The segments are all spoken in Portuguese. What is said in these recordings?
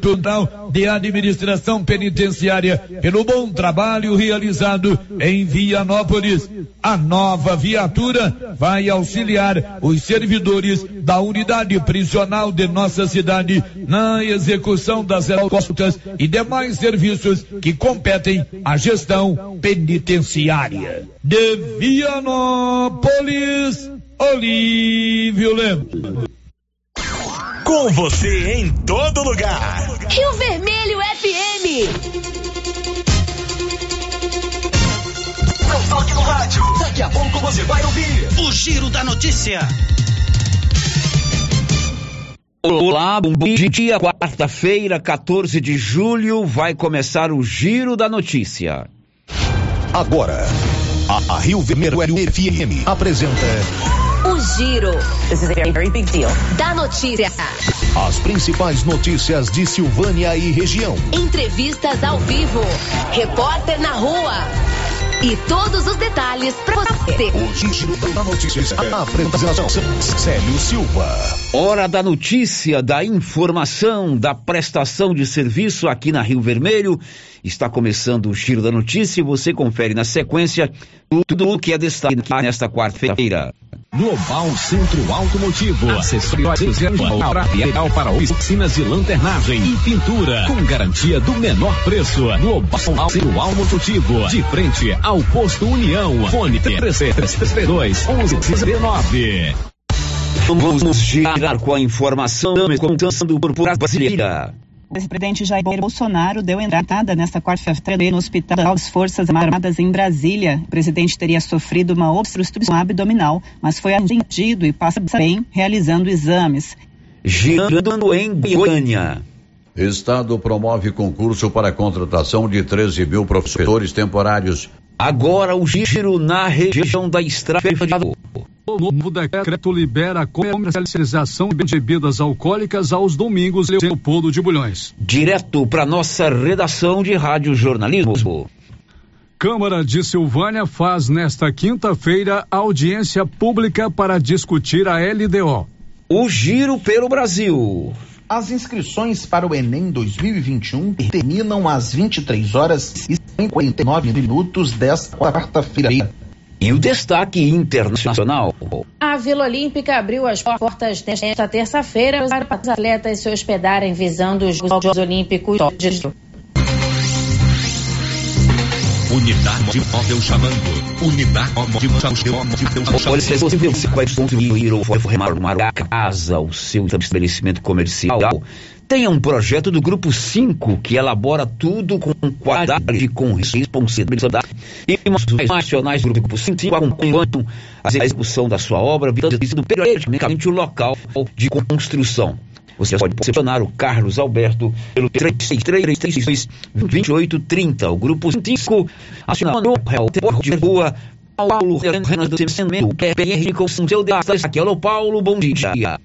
Tribunal de Administração Penitenciária pelo bom trabalho realizado em Vianópolis. A nova viatura vai auxiliar os servidores da unidade prisional de nossa cidade na execução das costas e demais serviços que competem à gestão penitenciária. De Vianópolis, Olívio Lemos. Com você em todo lugar. Rio Vermelho FM. Não toque no rádio. Daqui a pouco você vai ouvir o Giro da Notícia. Olá, bom dia. Quarta-feira, 14 de julho, vai começar o Giro da Notícia. Agora, a, a Rio Vermelho FM apresenta o Giro. This is a very, very big deal. Da notícia. As principais notícias de Silvânia e região. Entrevistas ao vivo. Repórter na rua. E todos os detalhes para você. O Giro da Notícia. A apresentação. Célio Silva. Hora da notícia, da informação, da prestação de serviço aqui na Rio Vermelho. Está começando o Giro da Notícia e você confere na sequência tudo o que é destaque nesta quarta-feira. Global Centro Automotivo. Acessórios ideal para oficinas de lanternagem e pintura. Com garantia do menor preço. Global Centro Automotivo. De frente ao posto União. Fone 3332 1119. Vamos girar com a informação contando por brasileira. O presidente Jair Bolsonaro deu entrada nesta quarta-feira no Hospital das Forças Armadas em Brasília. O presidente teria sofrido uma obstrução abdominal, mas foi atendido e passa bem realizando exames. Girando em Goiânia. Estado promove concurso para a contratação de 13 mil professores temporários. Agora o giro na região da Estrada. O novo decreto libera a comercialização de bebidas alcoólicas aos domingos em Leopoldo de Bulhões. Direto para nossa redação de rádio jornalismo. Câmara de Silvânia faz nesta quinta-feira audiência pública para discutir a LDO. O giro pelo Brasil. As inscrições para o Enem 2021 terminam às 23 horas e 59 minutos desta quarta-feira. E o destaque internacional. A Vila Olímpica abriu as portas nesta terça-feira para os atletas se hospedarem visando os Jogos Olímpicos de Unidade móvel chamando. Unidade móvel chamando. Olha, se você vai construir ou reformar uma casa, o seu estabelecimento comercial, Tenha um projeto do Grupo 5 que elabora tudo com qualidade, com responsabilidade. E os nacionais do Grupo 5 acompanham a execução da sua obra, visando periodicamente o local de construção. Você pode posicionar o Carlos Alberto pelo 3332-2830. O Grupo 5 acionando de rua Paulo Renan do PPR com seu destaque. Alô, Paulo, bom dia.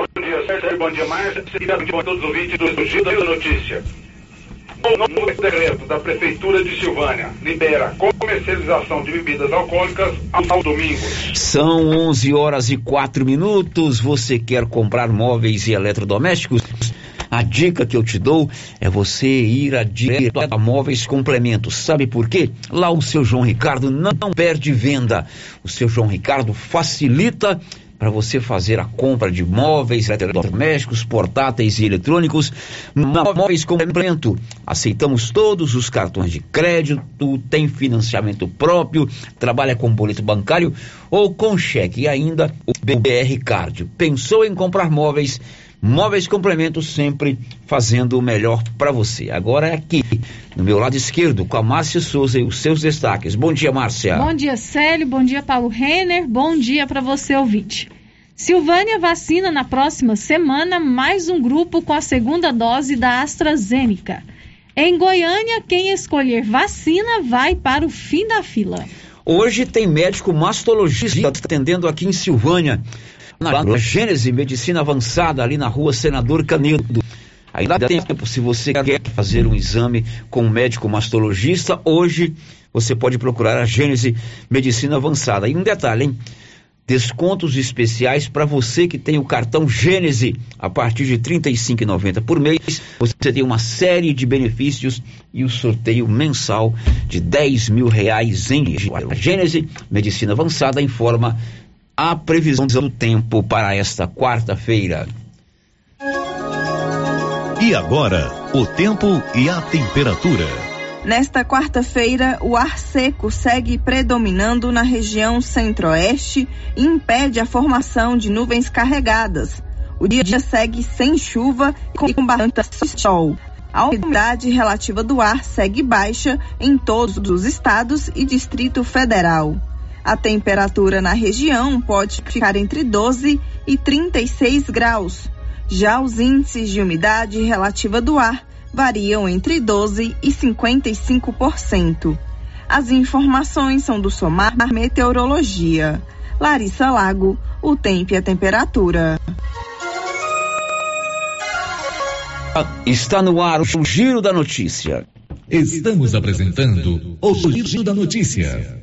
Bom dia, Sérgio. Bom dia, Márcia. E bom dia a todos os ouvintes do Giro da Notícia. O novo decreto da Prefeitura de Silvânia libera comercialização de bebidas alcoólicas aos domingos. São 11 horas e 4 minutos. Você quer comprar móveis e eletrodomésticos? A dica que eu te dou é você ir a direto a Móveis Complementos. Sabe por quê? Lá o seu João Ricardo não perde venda. O seu João Ricardo facilita para você fazer a compra de móveis, eletrodomésticos, portáteis e eletrônicos. Móveis complemento. Aceitamos todos os cartões de crédito, tem financiamento próprio, trabalha com boleto bancário ou com cheque e ainda o BR Card. Pensou em comprar móveis? Móveis Complementos sempre fazendo o melhor para você. Agora é aqui, no meu lado esquerdo, com a Márcia Souza e os seus destaques. Bom dia, Márcia. Bom dia, Célio. Bom dia, Paulo Renner. Bom dia para você, ouvinte. Silvânia vacina na próxima semana mais um grupo com a segunda dose da AstraZeneca. Em Goiânia, quem escolher vacina vai para o fim da fila. Hoje tem médico mastologista atendendo aqui em Silvânia na Gênese Medicina Avançada, ali na rua Senador Canedo. Ainda dá tempo, se você quer fazer um exame com um médico mastologista, hoje você pode procurar a Gênese Medicina Avançada. E um detalhe, hein? descontos especiais para você que tem o cartão Gênese. A partir de R$ 35,90 por mês, você tem uma série de benefícios e o sorteio mensal de 10 mil reais em a Gênese. Medicina Avançada informa a previsão do tempo para esta quarta-feira. E agora, o tempo e a temperatura. Nesta quarta-feira, o ar seco segue predominando na região centro-oeste e impede a formação de nuvens carregadas. O dia segue sem chuva e com bastante sol. A umidade relativa do ar segue baixa em todos os estados e Distrito Federal. A temperatura na região pode ficar entre 12 e 36 graus. Já os índices de umidade relativa do ar variam entre 12 e 55%. As informações são do Somar Meteorologia. Larissa Lago, o tempo e a temperatura. Está no ar o Giro da Notícia. Estamos apresentando o Giro da Notícia.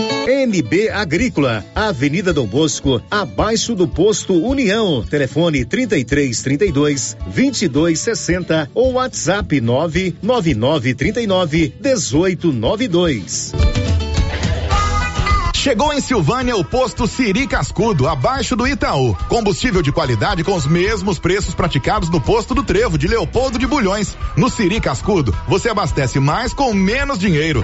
NB Agrícola, Avenida Dom Bosco, abaixo do posto União. Telefone 33 32 22 60 ou WhatsApp 999 39 18 92. Chegou em Silvânia o posto Siri Cascudo, abaixo do Itaú. Combustível de qualidade com os mesmos preços praticados no posto do Trevo de Leopoldo de Bulhões. No Siri Cascudo, você abastece mais com menos dinheiro.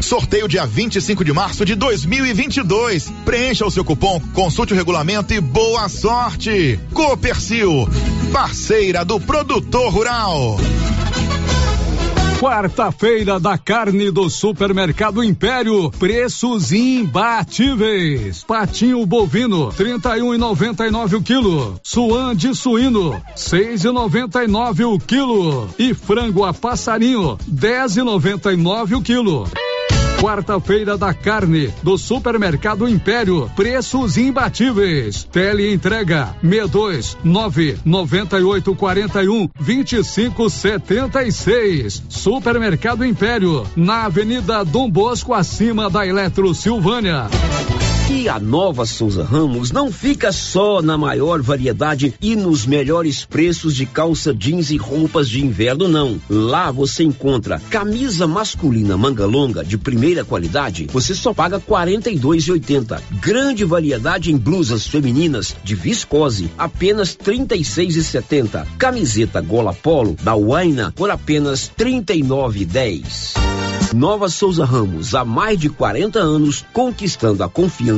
Sorteio dia 25 de março de 2022. Preencha o seu cupom, consulte o regulamento e boa sorte. Copercil, parceira do produtor rural. Quarta-feira da carne do Supermercado Império, preços imbatíveis. Patinho bovino, trinta e um e noventa e nove o quilo. Suan de suíno, seis e noventa e nove o quilo. E frango a passarinho, dez e noventa e nove o quilo. Quarta-feira da carne do Supermercado Império. Preços imbatíveis. Tele entrega 62 9 98 41 25 76. Supermercado Império. Na Avenida Dom Bosco, acima da Eletro Silvânia. E a nova Souza Ramos não fica só na maior variedade e nos melhores preços de calça jeans e roupas de inverno, não. Lá você encontra camisa masculina manga longa de primeira qualidade, você só paga R$ 42,80. Grande variedade em blusas femininas de viscose, apenas R$ 36,70. Camiseta gola polo da Waina por apenas R$ 39,10. Nova Souza Ramos, há mais de 40 anos, conquistando a confiança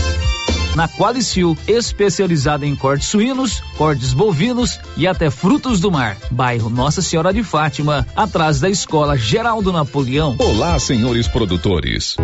na Qualicil, especializada em cortes suínos, cortes bovinos e até frutos do mar. Bairro Nossa Senhora de Fátima, atrás da Escola Geraldo Napoleão. Olá, senhores produtores.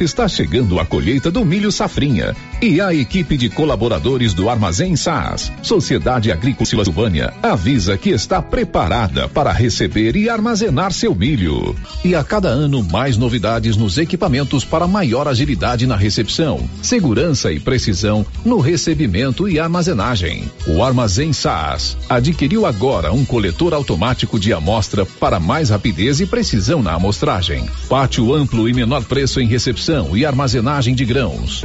Está chegando a colheita do milho safrinha e a equipe de colaboradores do Armazém SAS, Sociedade Agrícola Silvânia, avisa que está preparada para receber e armazenar seu milho. E a cada ano mais novidades nos equipamentos para maior agilidade na recepção, segurança e precisão no recebimento e armazenagem. O Armazém SAS adquiriu agora um coletor automático de amostra para mais rapidez e precisão na amostragem. Pátio amplo e menor preço em recepção e armazenagem de grãos.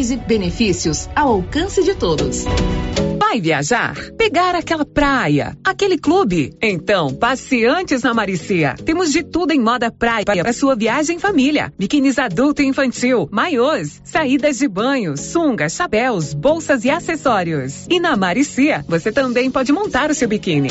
Benefícios ao alcance de todos. Vai viajar? Pegar aquela praia? Aquele clube? Então, passe antes na Maricia. Temos de tudo em moda praia para sua viagem em família. Biquínis adulto e infantil, maiôs, saídas de banho, sungas, chapéus, bolsas e acessórios. E na Maricia, você também pode montar o seu biquíni.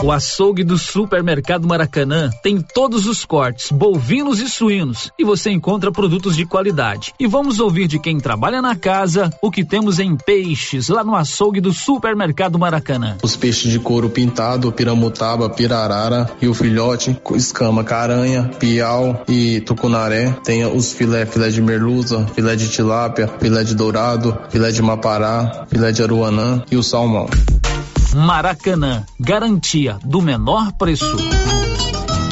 O açougue do Supermercado Maracanã tem todos os cortes, bovinos e suínos, e você encontra produtos de qualidade. E vamos ouvir de quem trabalha na casa o que temos em peixes lá no açougue do Supermercado Maracanã. Os peixes de couro pintado, piramutaba, pirarara e o filhote, escama, caranha, piau e tucunaré. Tem os filé, filé de merluza, filé de tilápia, filé de dourado, filé de mapará, filé de aruanã e o salmão. Maracanã, garantia do menor preço.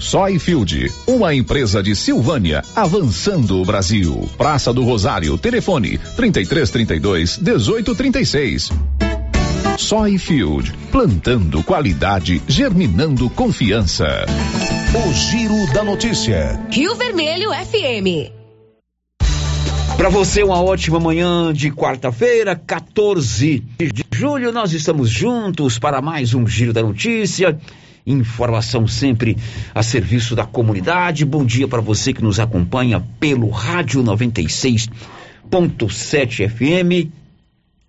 Soyfield, uma empresa de Silvânia, avançando o Brasil. Praça do Rosário, telefone 3332 1836. Soyfield, plantando qualidade, germinando confiança. O Giro da Notícia. Rio Vermelho FM. Para você, uma ótima manhã de quarta-feira, 14 de julho. Nós estamos juntos para mais um Giro da Notícia. Informação sempre a serviço da comunidade. Bom dia para você que nos acompanha pelo Rádio 96.7 FM.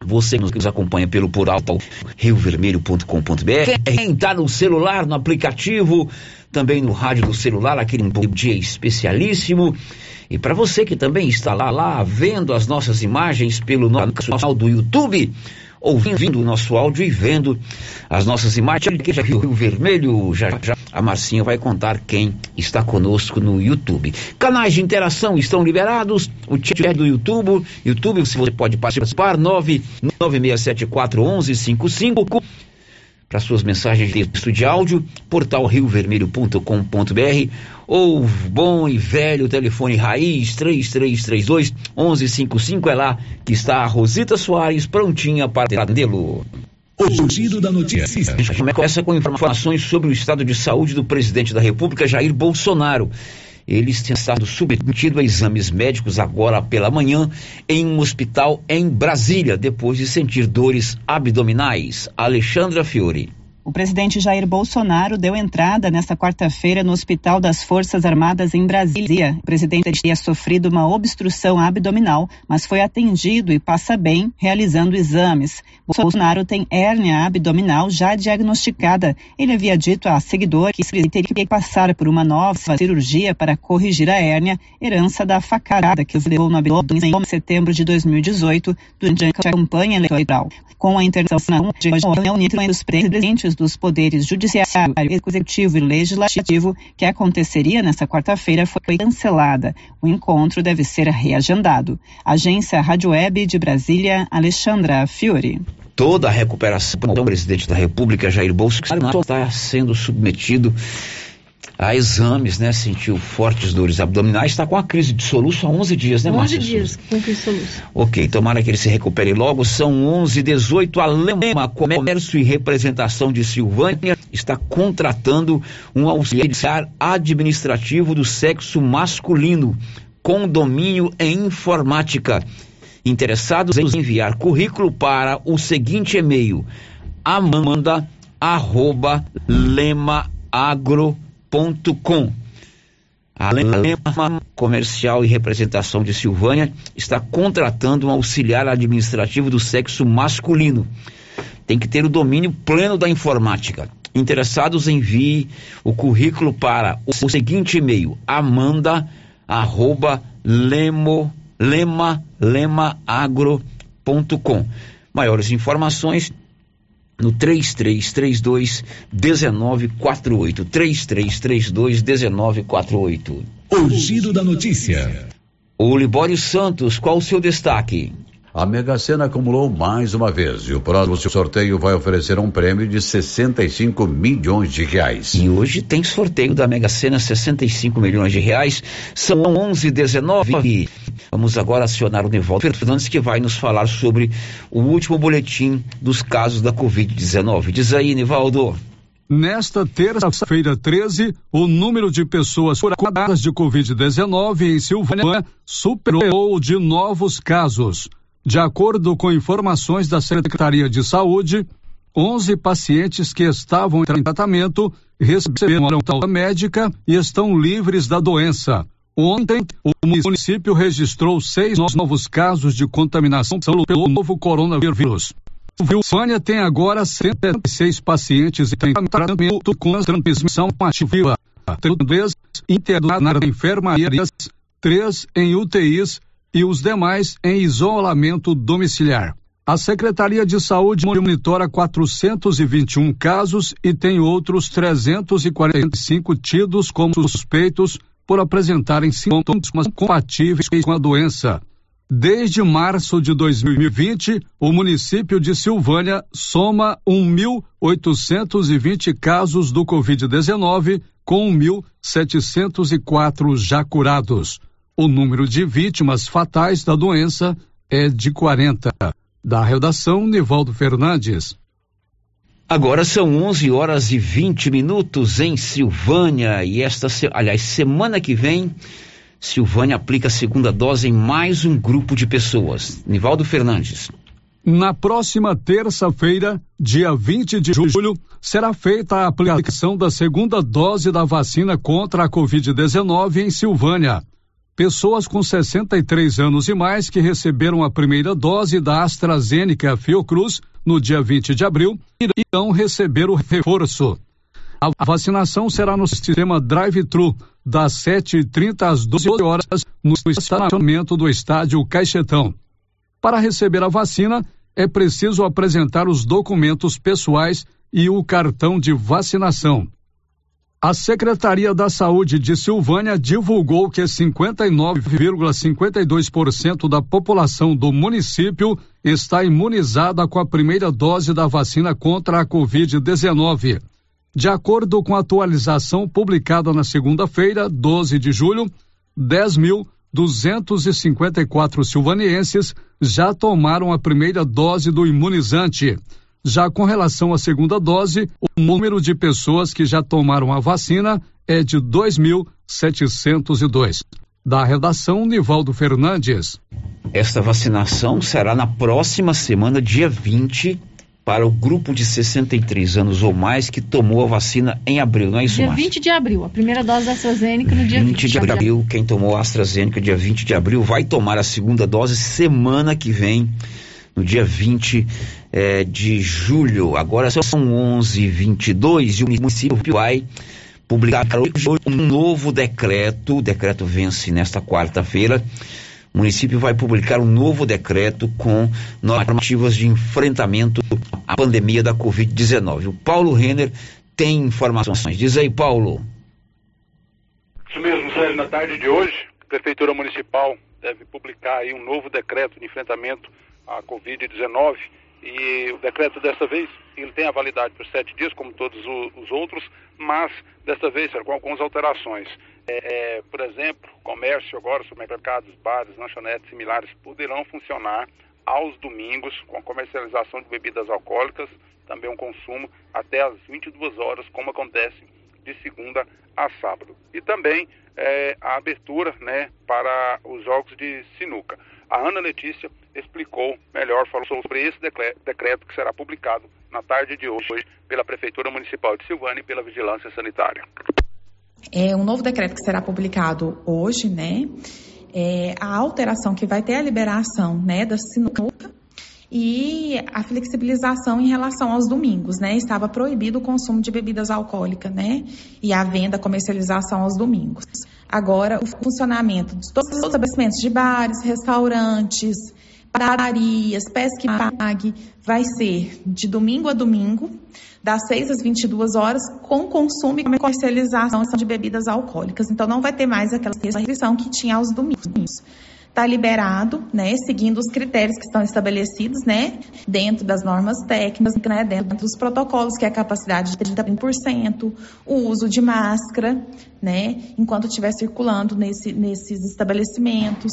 Você que nos acompanha pelo portal riovermelho.com.br. Quem está no celular, no aplicativo, também no rádio do celular, aquele dia especialíssimo. E para você que também está lá, lá vendo as nossas imagens pelo nosso canal do YouTube, ouvindo o nosso áudio e vendo as nossas imagens, já viu o vermelho, já, já. A Marcinha vai contar quem está conosco no YouTube. Canais de interação estão liberados, o chat do YouTube, YouTube, se você pode participar, 996741155 para suas mensagens de texto de áudio, portal riovermelho.com.br ou bom e velho telefone raiz 3332 1155 é lá que está a Rosita Soares prontinha para atendê-lo. O giro da notícia. A gente começa com informações sobre o estado de saúde do presidente da República, Jair Bolsonaro. Ele tem estado submetido a exames médicos agora pela manhã em um hospital em Brasília, depois de sentir dores abdominais. Alexandra Fiore. O presidente Jair Bolsonaro deu entrada nesta quarta-feira no Hospital das Forças Armadas em Brasília. O presidente teria sofrido uma obstrução abdominal, mas foi atendido e passa bem, realizando exames. Bolsonaro tem hérnia abdominal já diagnosticada. Ele havia dito a seguidor que teria que passar por uma nova cirurgia para corrigir a hérnia, herança da facada que levou no abdômen em setembro de 2018, durante a campanha eleitoral. Com a internação de reunião entre os presidentes dos poderes judiciário, executivo e legislativo, que aconteceria nesta quarta-feira, foi cancelada. O encontro deve ser reagendado. Agência Rádio Web de Brasília, Alexandra Fiore. Toda a recuperação do presidente da República, Jair Bolsonaro, está sendo submetido a exames, né? Sentiu fortes dores abdominais, está com a crise de soluço há 11 dias, né, 11 Márcia? dias com crise de soluço. Ok, tomara que ele se recupere logo. São 11 18 A Lema Comércio e Representação de Silvânia está contratando um auxiliar administrativo do sexo masculino com domínio em informática. Interessados em enviar currículo para o seguinte e-mail: amanda lemaagro.com. A Lema Comercial e Representação de Silvânia está contratando um auxiliar administrativo do sexo masculino. Tem que ter o domínio pleno da informática. Interessados envie o currículo para o seguinte e-mail: amanda arroba lemo, lema, lemaagro.com. Maiores informações no 3332 1948. 3332 1948. O giro da notícia. O Libório Santos, qual o seu destaque? A Mega Sena acumulou mais uma vez e o próximo sorteio vai oferecer um prêmio de 65 milhões de reais. E hoje tem sorteio da Mega Sena, 65 milhões de reais. São 11 19 Vamos agora acionar o Nivaldo Fernandes que vai nos falar sobre o último boletim dos casos da Covid-19. Diz aí, Nivaldo. Nesta terça-feira 13, o número de pessoas curadas de Covid-19 em Silvânia superou o de novos casos. De acordo com informações da Secretaria de Saúde, 11 pacientes que estavam em tratamento receberam alta médica e estão livres da doença. Ontem, o município registrou seis novos casos de contaminação pelo novo coronavírus. Silvânia tem agora 106 pacientes em tratamento com transmissão ativa. três internados em enfermarias, três em UTIs e os demais em isolamento domiciliar. A Secretaria de Saúde monitora 421 casos e tem outros 345 tidos como suspeitos por apresentarem sintomas compatíveis com a doença. Desde março de 2020, o município de Silvânia soma 1.820 casos do Covid-19, com 1.704 já curados. O número de vítimas fatais da doença é de 40. Da redação, Nivaldo Fernandes. Agora são 11 horas e 20 minutos em Silvânia e esta, aliás, semana que vem, Silvânia aplica a segunda dose em mais um grupo de pessoas. Nivaldo Fernandes. Na próxima terça-feira, dia 20 de julho, será feita a aplicação da segunda dose da vacina contra a Covid-19 em Silvânia pessoas com 63 anos e mais que receberam a primeira dose da AstraZeneca Fiocruz no dia 20 de abril irão receber o reforço. A vacinação será no sistema drive-thru das 7h30 às 12 horas no estacionamento do estádio Caixetão. Para receber a vacina, é preciso apresentar os documentos pessoais e o cartão de vacinação. A Secretaria da Saúde de Silvânia divulgou que 59,52% da população do município está imunizada com a primeira dose da vacina contra a Covid-19. De acordo com a atualização publicada na segunda-feira, 12 de julho, 10.254 silvanienses já tomaram a primeira dose do imunizante. Já com relação à segunda dose, o número de pessoas que já tomaram a vacina é de 2.702. Da redação, Nivaldo Fernandes. Esta vacinação será na próxima semana, dia 20, para o grupo de 63 anos ou mais que tomou a vacina em abril, não é isso, Dia 20 de abril, a primeira dose da AstraZeneca no dia 20, 20 de abril. Quem tomou a AstraZeneca dia 20 de abril vai tomar a segunda dose semana que vem no dia 20 eh, de julho. Agora são 11h22 e o município vai publicar um novo decreto. O decreto vence nesta quarta-feira. O município vai publicar um novo decreto com normativas de enfrentamento à pandemia da Covid-19. O Paulo Renner tem informações. Diz aí, Paulo. Isso mesmo, Sérgio. Na tarde de hoje, a Prefeitura Municipal deve publicar um novo decreto de enfrentamento a Covid-19 e o decreto dessa vez ele tem a validade por sete dias, como todos os outros, mas desta vez com algumas alterações. É, é, por exemplo, comércio agora, supermercados, bares, lanchonetes similares poderão funcionar aos domingos com a comercialização de bebidas alcoólicas, também um consumo até às 22 horas, como acontece de segunda a sábado. E também é, a abertura né, para os jogos de sinuca. A Ana Letícia explicou melhor, falou sobre esse decreto que será publicado na tarde de hoje pela Prefeitura Municipal de Silvânia e pela Vigilância Sanitária. É um novo decreto que será publicado hoje, né? É a alteração que vai ter a liberação, né, da sinuca e a flexibilização em relação aos domingos, né? Estava proibido o consumo de bebidas alcoólicas, né? E a venda, comercialização aos domingos. Agora, o funcionamento de todos os estabelecimentos de bares, restaurantes, padarias, pesque pague, vai ser de domingo a domingo, das 6 às 22 horas, com consumo e comercialização de bebidas alcoólicas. Então, não vai ter mais aquela restrição que tinha aos domingos está liberado, né, seguindo os critérios que estão estabelecidos, né, dentro das normas técnicas, né, dentro dos protocolos, que é a capacidade de 30%, o uso de máscara, né, enquanto estiver circulando nesse, nesses estabelecimentos.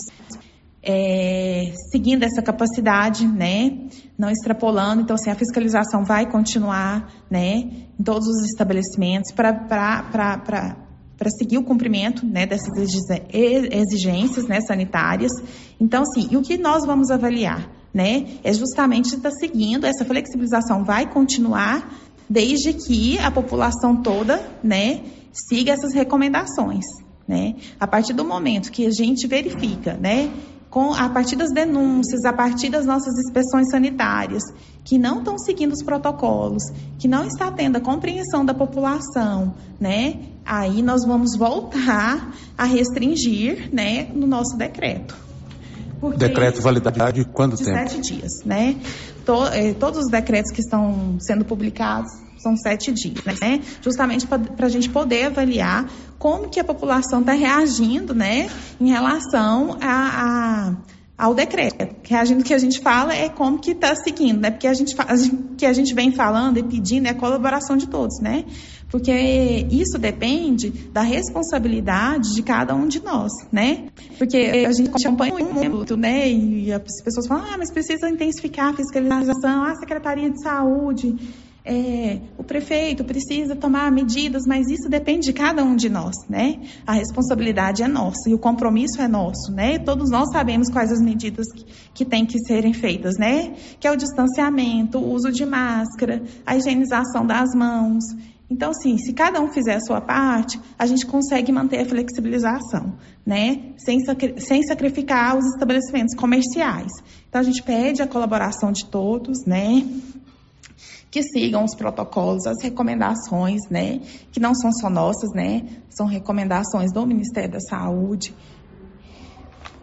É, seguindo essa capacidade, né, não extrapolando, então assim, a fiscalização vai continuar, né, em todos os estabelecimentos para para seguir o cumprimento né, dessas exigências né, sanitárias. Então, assim, e o que nós vamos avaliar? Né, é justamente estar tá seguindo, essa flexibilização vai continuar desde que a população toda né, siga essas recomendações. Né? A partir do momento que a gente verifica né, com, a partir das denúncias, a partir das nossas inspeções sanitárias, que não estão seguindo os protocolos, que não está tendo a compreensão da população, né? Aí nós vamos voltar a restringir, né, no nosso decreto. Porque decreto validade quando de tempo? sete dias, né? To, eh, todos os decretos que estão sendo publicados são sete dias, né? Justamente para a gente poder avaliar como que a população está reagindo, né, em relação a, a ao decreto. Gente, que a gente fala é como que está seguindo, né? Porque a gente, a gente, que a gente vem falando e pedindo é a colaboração de todos, né? Porque isso depende da responsabilidade de cada um de nós, né? Porque a gente acompanha muito, né? E as pessoas falam, ah, mas precisa intensificar a fiscalização, ah, a Secretaria de Saúde é, o prefeito precisa tomar medidas, mas isso depende de cada um de nós, né? A responsabilidade é nossa e o compromisso é nosso, né? Todos nós sabemos quais as medidas que, que têm que serem feitas, né? Que é o distanciamento, o uso de máscara, a higienização das mãos. Então, assim, se cada um fizer a sua parte, a gente consegue manter a flexibilização, né? Sem, sem sacrificar os estabelecimentos comerciais. Então, a gente pede a colaboração de todos, né? Que sigam os protocolos, as recomendações, né, que não são só nossas, né, são recomendações do Ministério da Saúde.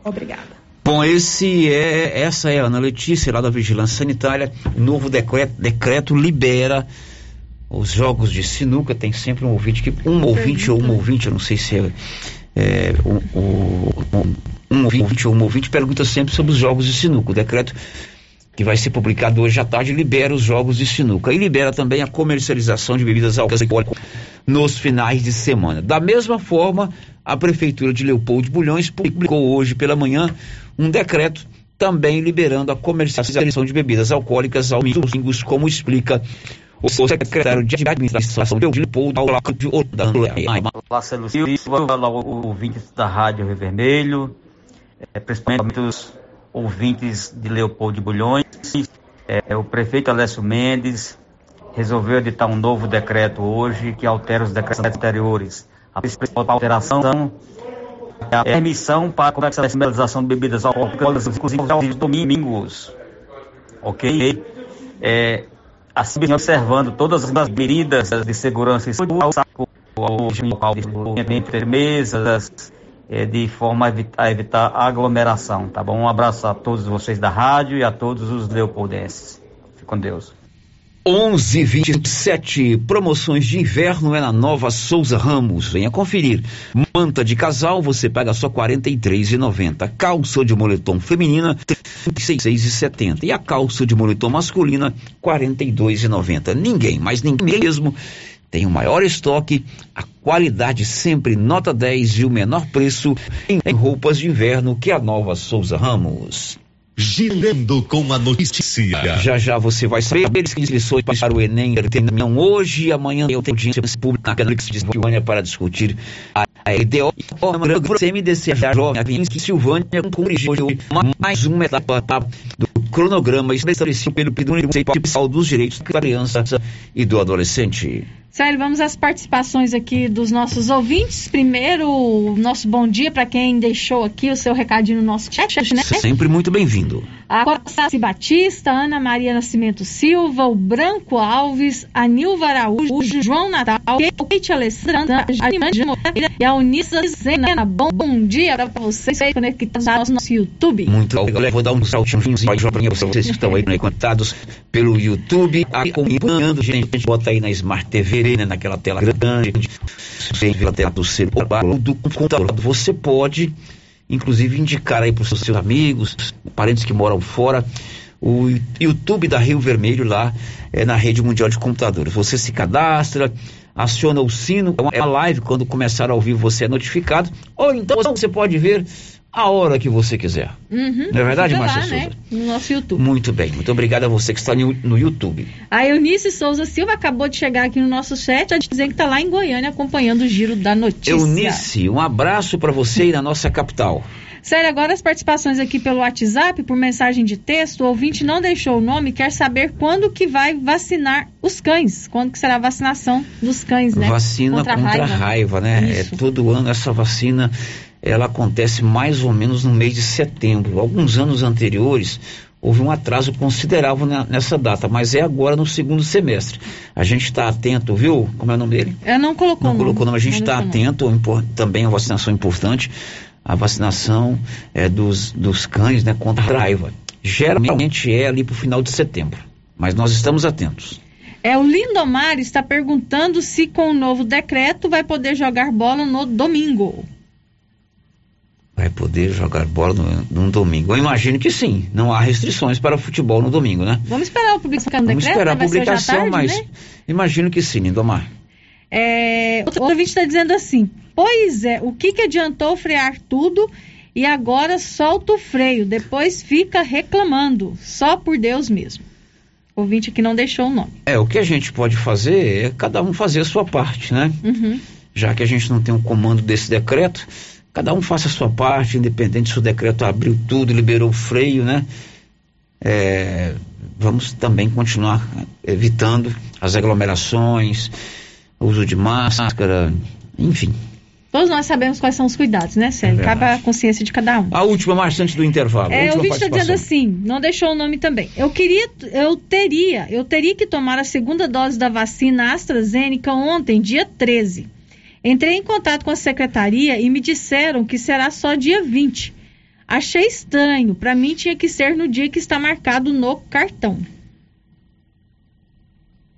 Obrigada. Bom, esse é, essa é a Ana Letícia, lá da Vigilância Sanitária. O novo decreto, decreto libera os jogos de sinuca. Tem sempre um ouvinte que. Um ouvinte ou uma ouvinte, eu não sei se é. é um, um, um ouvinte ou uma ouvinte pergunta sempre sobre os jogos de sinuca. O decreto que vai ser publicado hoje à tarde, libera os jogos de sinuca e libera também a comercialização de bebidas alcoólicas nos finais de semana. Da mesma forma, a Prefeitura de Leopoldo de Bulhões publicou hoje pela manhã um decreto também liberando a comercialização de bebidas alcoólicas aos domingos, como explica o secretário de administração de Leopoldo, de Marcelo Silva, ouvintes da Rádio Rio Vermelho, é, principalmente os ouvintes de Leopoldo de Bulhões. É, o prefeito Alessio Mendes resolveu editar um novo decreto hoje que altera os decretos anteriores. A principal alteração é a permissão para a comercialização de bebidas alcoólicas, inclusive aos domingos. Ok? É, assim, observando todas as medidas de segurança e segurança, entre mesas, é, de forma a evitar, a evitar aglomeração, tá bom? Um abraço a todos vocês da rádio e a todos os leopoldenses. Fique com Deus. 11:27 promoções de inverno é na Nova Souza Ramos. Venha conferir. Manta de casal você paga só R$ 43,90. Calça de moletom feminina R$ 36,70 e a calça de moletom masculina R$ 42,90. Ninguém, mas ninguém mesmo tem o maior estoque, a qualidade sempre nota 10 e o menor preço em roupas de inverno que a nova Souza Ramos. Girando com a notícia. Já já você vai saber as inscrições para o Enem terminam hoje e amanhã eu tenho audiência pública de Silvânia para discutir a, EDO. Me desejar jovem Silvânia corrigiu mais uma etapa do cronograma estabelecido pelo Pedro Municipal dos Direitos da Criança e do Adolescente. Sério, vamos às participações aqui dos nossos ouvintes. Primeiro, o nosso bom dia para quem deixou aqui o seu recadinho no nosso chat, né? Sempre muito bem-vindo. A Coraci Batista, Ana Maria Nascimento Silva, o Branco Alves, a Nilva Araújo, João Natal, Kate Alessandra, a e a Unissa Zena. Bom, bom dia para vocês conectados no nosso YouTube. Muito obrigado. Vou dar um saltinho para vocês que estão aí conectados pelo YouTube, acompanhando, gente. Bota aí na Smart TV né, naquela tela grande, naquela tela do celular, do computador. Você pode, inclusive, indicar aí para os seus amigos, parentes que moram fora, o YouTube da Rio Vermelho lá é, na rede mundial de computadores. Você se cadastra, aciona o sino, é uma live, quando começar ao vivo você é notificado, ou então você pode ver a hora que você quiser. Uhum, Não é verdade, Fica lá, Márcia né? Souza? No nosso YouTube. Muito bem, muito obrigado a você que está no, YouTube. A Eunice Souza Silva acabou de chegar aqui no nosso chat a dizer que está lá em Goiânia acompanhando o giro da notícia. Eunice, um abraço para você e na nossa capital. Sério, agora as participações aqui pelo WhatsApp, por mensagem de texto, o ouvinte não deixou o nome, quer saber quando que vai vacinar os cães, quando que será a vacinação dos cães, né? Vacina contra, a raiva, raiva né? Isso. É todo ano essa vacina ela acontece mais ou menos no mês de setembro. Alguns anos anteriores houve um atraso considerável nessa data, mas é agora no segundo semestre. A gente está atento, viu? Como é o nome dele? Eu não colocou Não colocou, não, mas a gente está atento, também a vacinação importante, a vacinação é, dos, dos cães né, contra a raiva. Geralmente é ali para o final de setembro, mas nós estamos atentos. É, o Lindomar está perguntando se com o novo decreto vai poder jogar bola no domingo. Vai poder jogar bola no, num domingo. Eu imagino que sim, não há restrições para futebol no domingo, né? Vamos esperar a publicação do Vamos decreto, esperar a né? Publicação, tarde, mas né? imagino que sim, Lindomar. É, outro ouvinte está dizendo assim: Pois é, o que, que adiantou frear tudo e agora solta o freio, depois fica reclamando, só por Deus mesmo. Ouvinte que não deixou o nome. É, o que a gente pode fazer é cada um fazer a sua parte, né? Uhum. Já que a gente não tem um comando desse decreto, cada um faça a sua parte, independente se o decreto abriu tudo, liberou o freio, né? É, vamos também continuar evitando as aglomerações, uso de máscara, enfim. Todos nós sabemos quais são os cuidados, né, Célio? É Cabe a consciência de cada um. A última, mais antes do intervalo. É, o última ouvinte está dizendo assim, não deixou o nome também. Eu queria, eu teria, eu teria que tomar a segunda dose da vacina AstraZeneca ontem, dia 13. Entrei em contato com a secretaria e me disseram que será só dia 20. Achei estranho, para mim tinha que ser no dia que está marcado no cartão.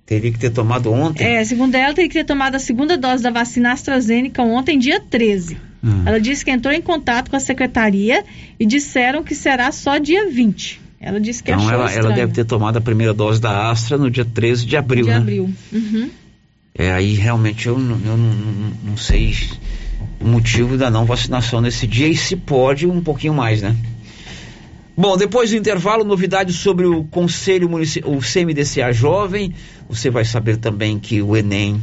Teria que ter tomado ontem. É, segundo ela, teria que ter tomado a segunda dose da vacina AstraZeneca ontem, dia 13. Hum. Ela disse que entrou em contato com a secretaria e disseram que será só dia 20. Ela disse que Então achou ela, estranho. ela deve ter tomado a primeira dose da Astra no dia 13 de abril, de né? abril. Uhum. É, aí realmente eu, não- eu não, não- não sei o motivo da não vacinação nesse dia e se pode um pouquinho mais, né? Bom, depois do intervalo, novidades sobre o Conselho Municipal, o CMDCA Jovem. Você vai saber também que o Enem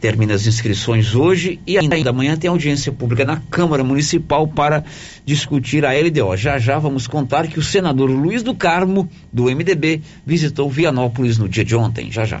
termina as inscrições hoje e ainda amanhã tem audiência pública na Câmara Municipal para discutir a LDO. Já já vamos contar que o senador Luiz do Carmo, do MDB, visitou Vianópolis no dia de ontem. Já já.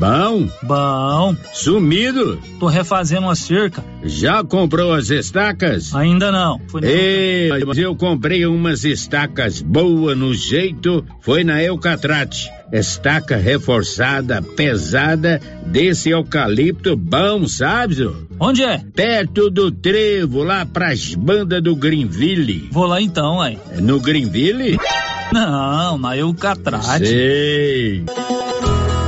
Bom? Bom. Sumido? Tô refazendo uma cerca. Já comprou as estacas? Ainda não. Foi Ei, mas eu comprei umas estacas boas no jeito, foi na Eucatrate. Estaca reforçada, pesada, desse eucalipto bom, sabe? Zô? Onde é? Perto do trevo, lá pras bandas do Greenville. Vou lá então, aí. No Greenville? Não, na Eucatrate. Sei.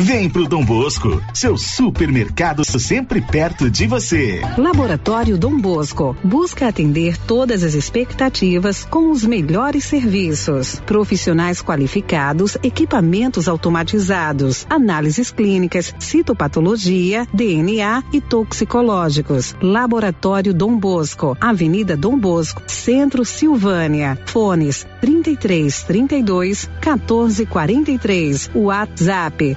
Vem pro Dom Bosco, seu supermercado sempre perto de você. Laboratório Dom Bosco busca atender todas as expectativas com os melhores serviços. Profissionais qualificados, equipamentos automatizados, análises clínicas, citopatologia, DNA e toxicológicos. Laboratório Dom Bosco, Avenida Dom Bosco, Centro Silvânia. Fones 33 32 14 43. WhatsApp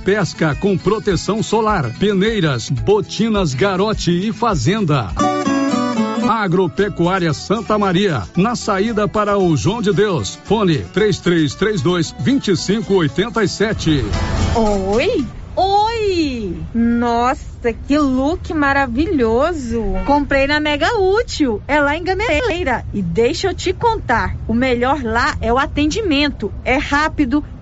pesca com proteção solar, peneiras, botinas, garote e fazenda. Agropecuária Santa Maria, na saída para o João de Deus. Fone 3332 2587. Oi? Oi! Nossa, que look maravilhoso! Comprei na Mega Útil, é lá em Gameleira. E deixa eu te contar, o melhor lá é o atendimento. É rápido,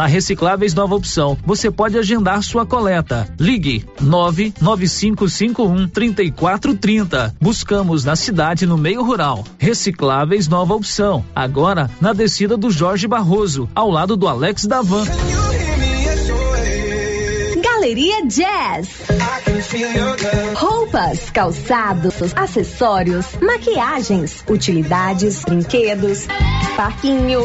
Na Recicláveis Nova Opção, você pode agendar sua coleta. Ligue 99551 3430. Buscamos na cidade no meio rural. Recicláveis Nova Opção. Agora na descida do Jorge Barroso, ao lado do Alex Davan. Galeria Jazz. Roupas, calçados, acessórios, maquiagens, utilidades, brinquedos, parquinho.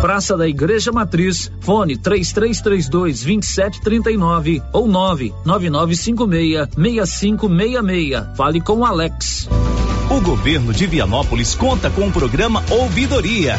Praça da Igreja Matriz, fone 3332 2739 ou 99956 6566. Fale com Alex. O governo de Vianópolis conta com o programa Ouvidoria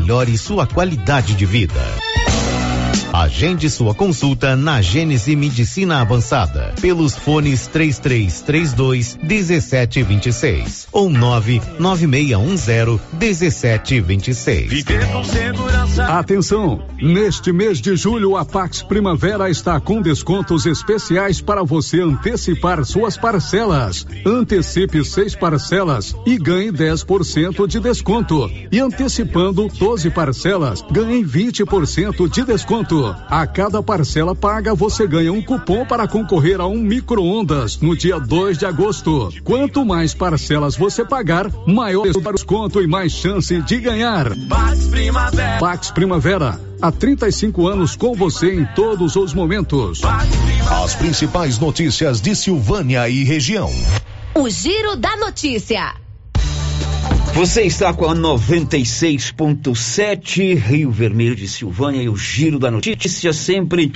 melhore sua qualidade de vida. Agende sua consulta na Gênese Medicina Avançada pelos fones 3332 1726 ou 99610 1726. Atenção! Neste mês de julho, a Pax Primavera está com descontos especiais para você antecipar suas parcelas. Antecipe seis parcelas e ganhe 10% de desconto. E antecipando 12 parcelas, ganhe 20% de desconto. A cada parcela paga, você ganha um cupom para concorrer a um micro-ondas no dia 2 de agosto. Quanto mais parcelas você pagar, maior o desconto e mais chance de ganhar. Pax Primavera. Pax Primavera. Há 35 anos com você em todos os momentos. As principais notícias de Silvânia e região. O Giro da Notícia. Você está com a 96.7 Rio Vermelho de Silvânia e o Giro da Notícia, sempre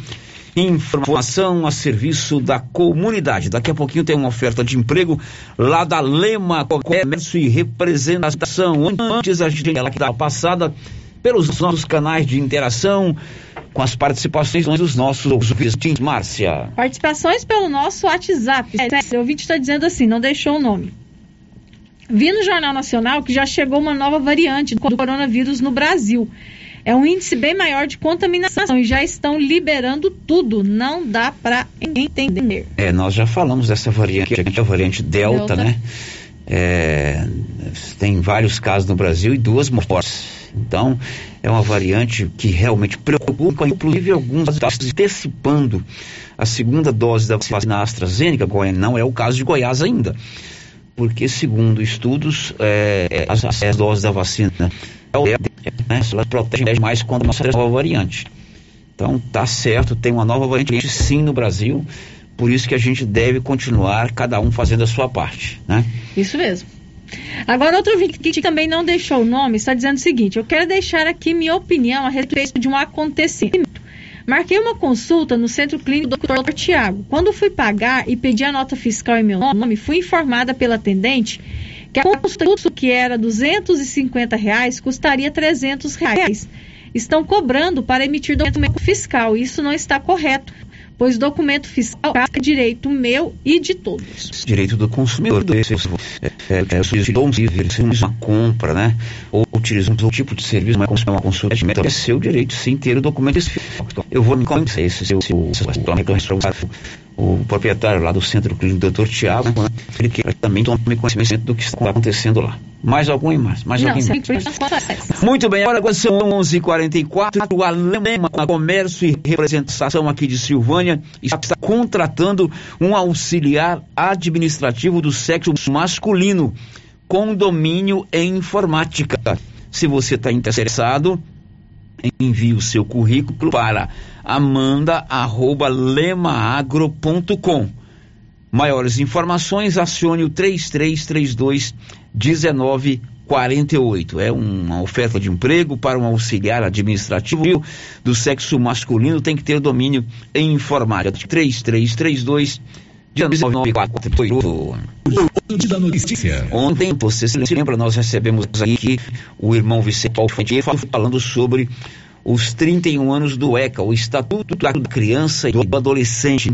informação a serviço da comunidade. Daqui a pouquinho tem uma oferta de emprego lá da Lema Comércio e Representação. Antes a gente ela que dá passada pelos nossos canais de interação com as participações dos nossos ouvintes. Márcia. Participações pelo nosso WhatsApp. O ouvinte está dizendo assim, não deixou o nome. Vi no Jornal Nacional que já chegou uma nova variante do coronavírus no Brasil. É um índice bem maior de contaminação e já estão liberando tudo. Não dá para entender. É, nós já falamos dessa variante, a variante Delta, Delta. né? É, tem vários casos no Brasil e duas mortes. Então, é uma variante que realmente preocupa, inclusive alguns estão antecipando a segunda dose da vacina AstraZeneca, não é o caso de Goiás ainda porque segundo estudos, é, as, as, doses da vacina né, elas protegem mais contra uma nova variante. Então tá certo, tem uma nova variante sim no Brasil, por isso que a gente deve continuar cada um fazendo a sua parte, né? Isso mesmo. Agora, outro vídeo que também não deixou o nome está dizendo o seguinte: eu quero deixar aqui minha opinião a respeito de um acontecimento Marquei uma consulta no Centro Clínico do Dr. Tiago. Quando fui pagar e pedi a nota fiscal em meu nome, fui informada pela atendente que a consulta que era 250 reais custaria 300 reais. Estão cobrando para emitir documento fiscal. Isso não está correto, pois documento fiscal é direito meu e de todos. Direito do consumidor. É, é, é, uma compra, né? Ou utilizamos um tipo de serviço, uma, uma consulta de método. É seu direito, sim, ter o documento fiscal. Eu vou me conhecer esse seu, seu, seu, o proprietário lá do Centro Clínico, doutor Tiago, né? ele que também tome conhecimento do que está acontecendo lá. Mais algum e mais? Mais Não, alguém mais? Muito bem, agora são 11h44, a Lema Comércio e Representação aqui de Silvânia está contratando um auxiliar administrativo do sexo masculino com domínio em informática. Se você está interessado, envie o seu currículo para amanda@lemaagro.com. Maiores informações, acione o 3332 1948. É uma oferta de emprego para um auxiliar administrativo do sexo masculino, tem que ter domínio em informática. 3332 1948. da notícia. Ontem, você se lembra, nós recebemos aqui o irmão Vicente Paulo falando sobre os 31 anos do ECA, o Estatuto da Criança e do Adolescente.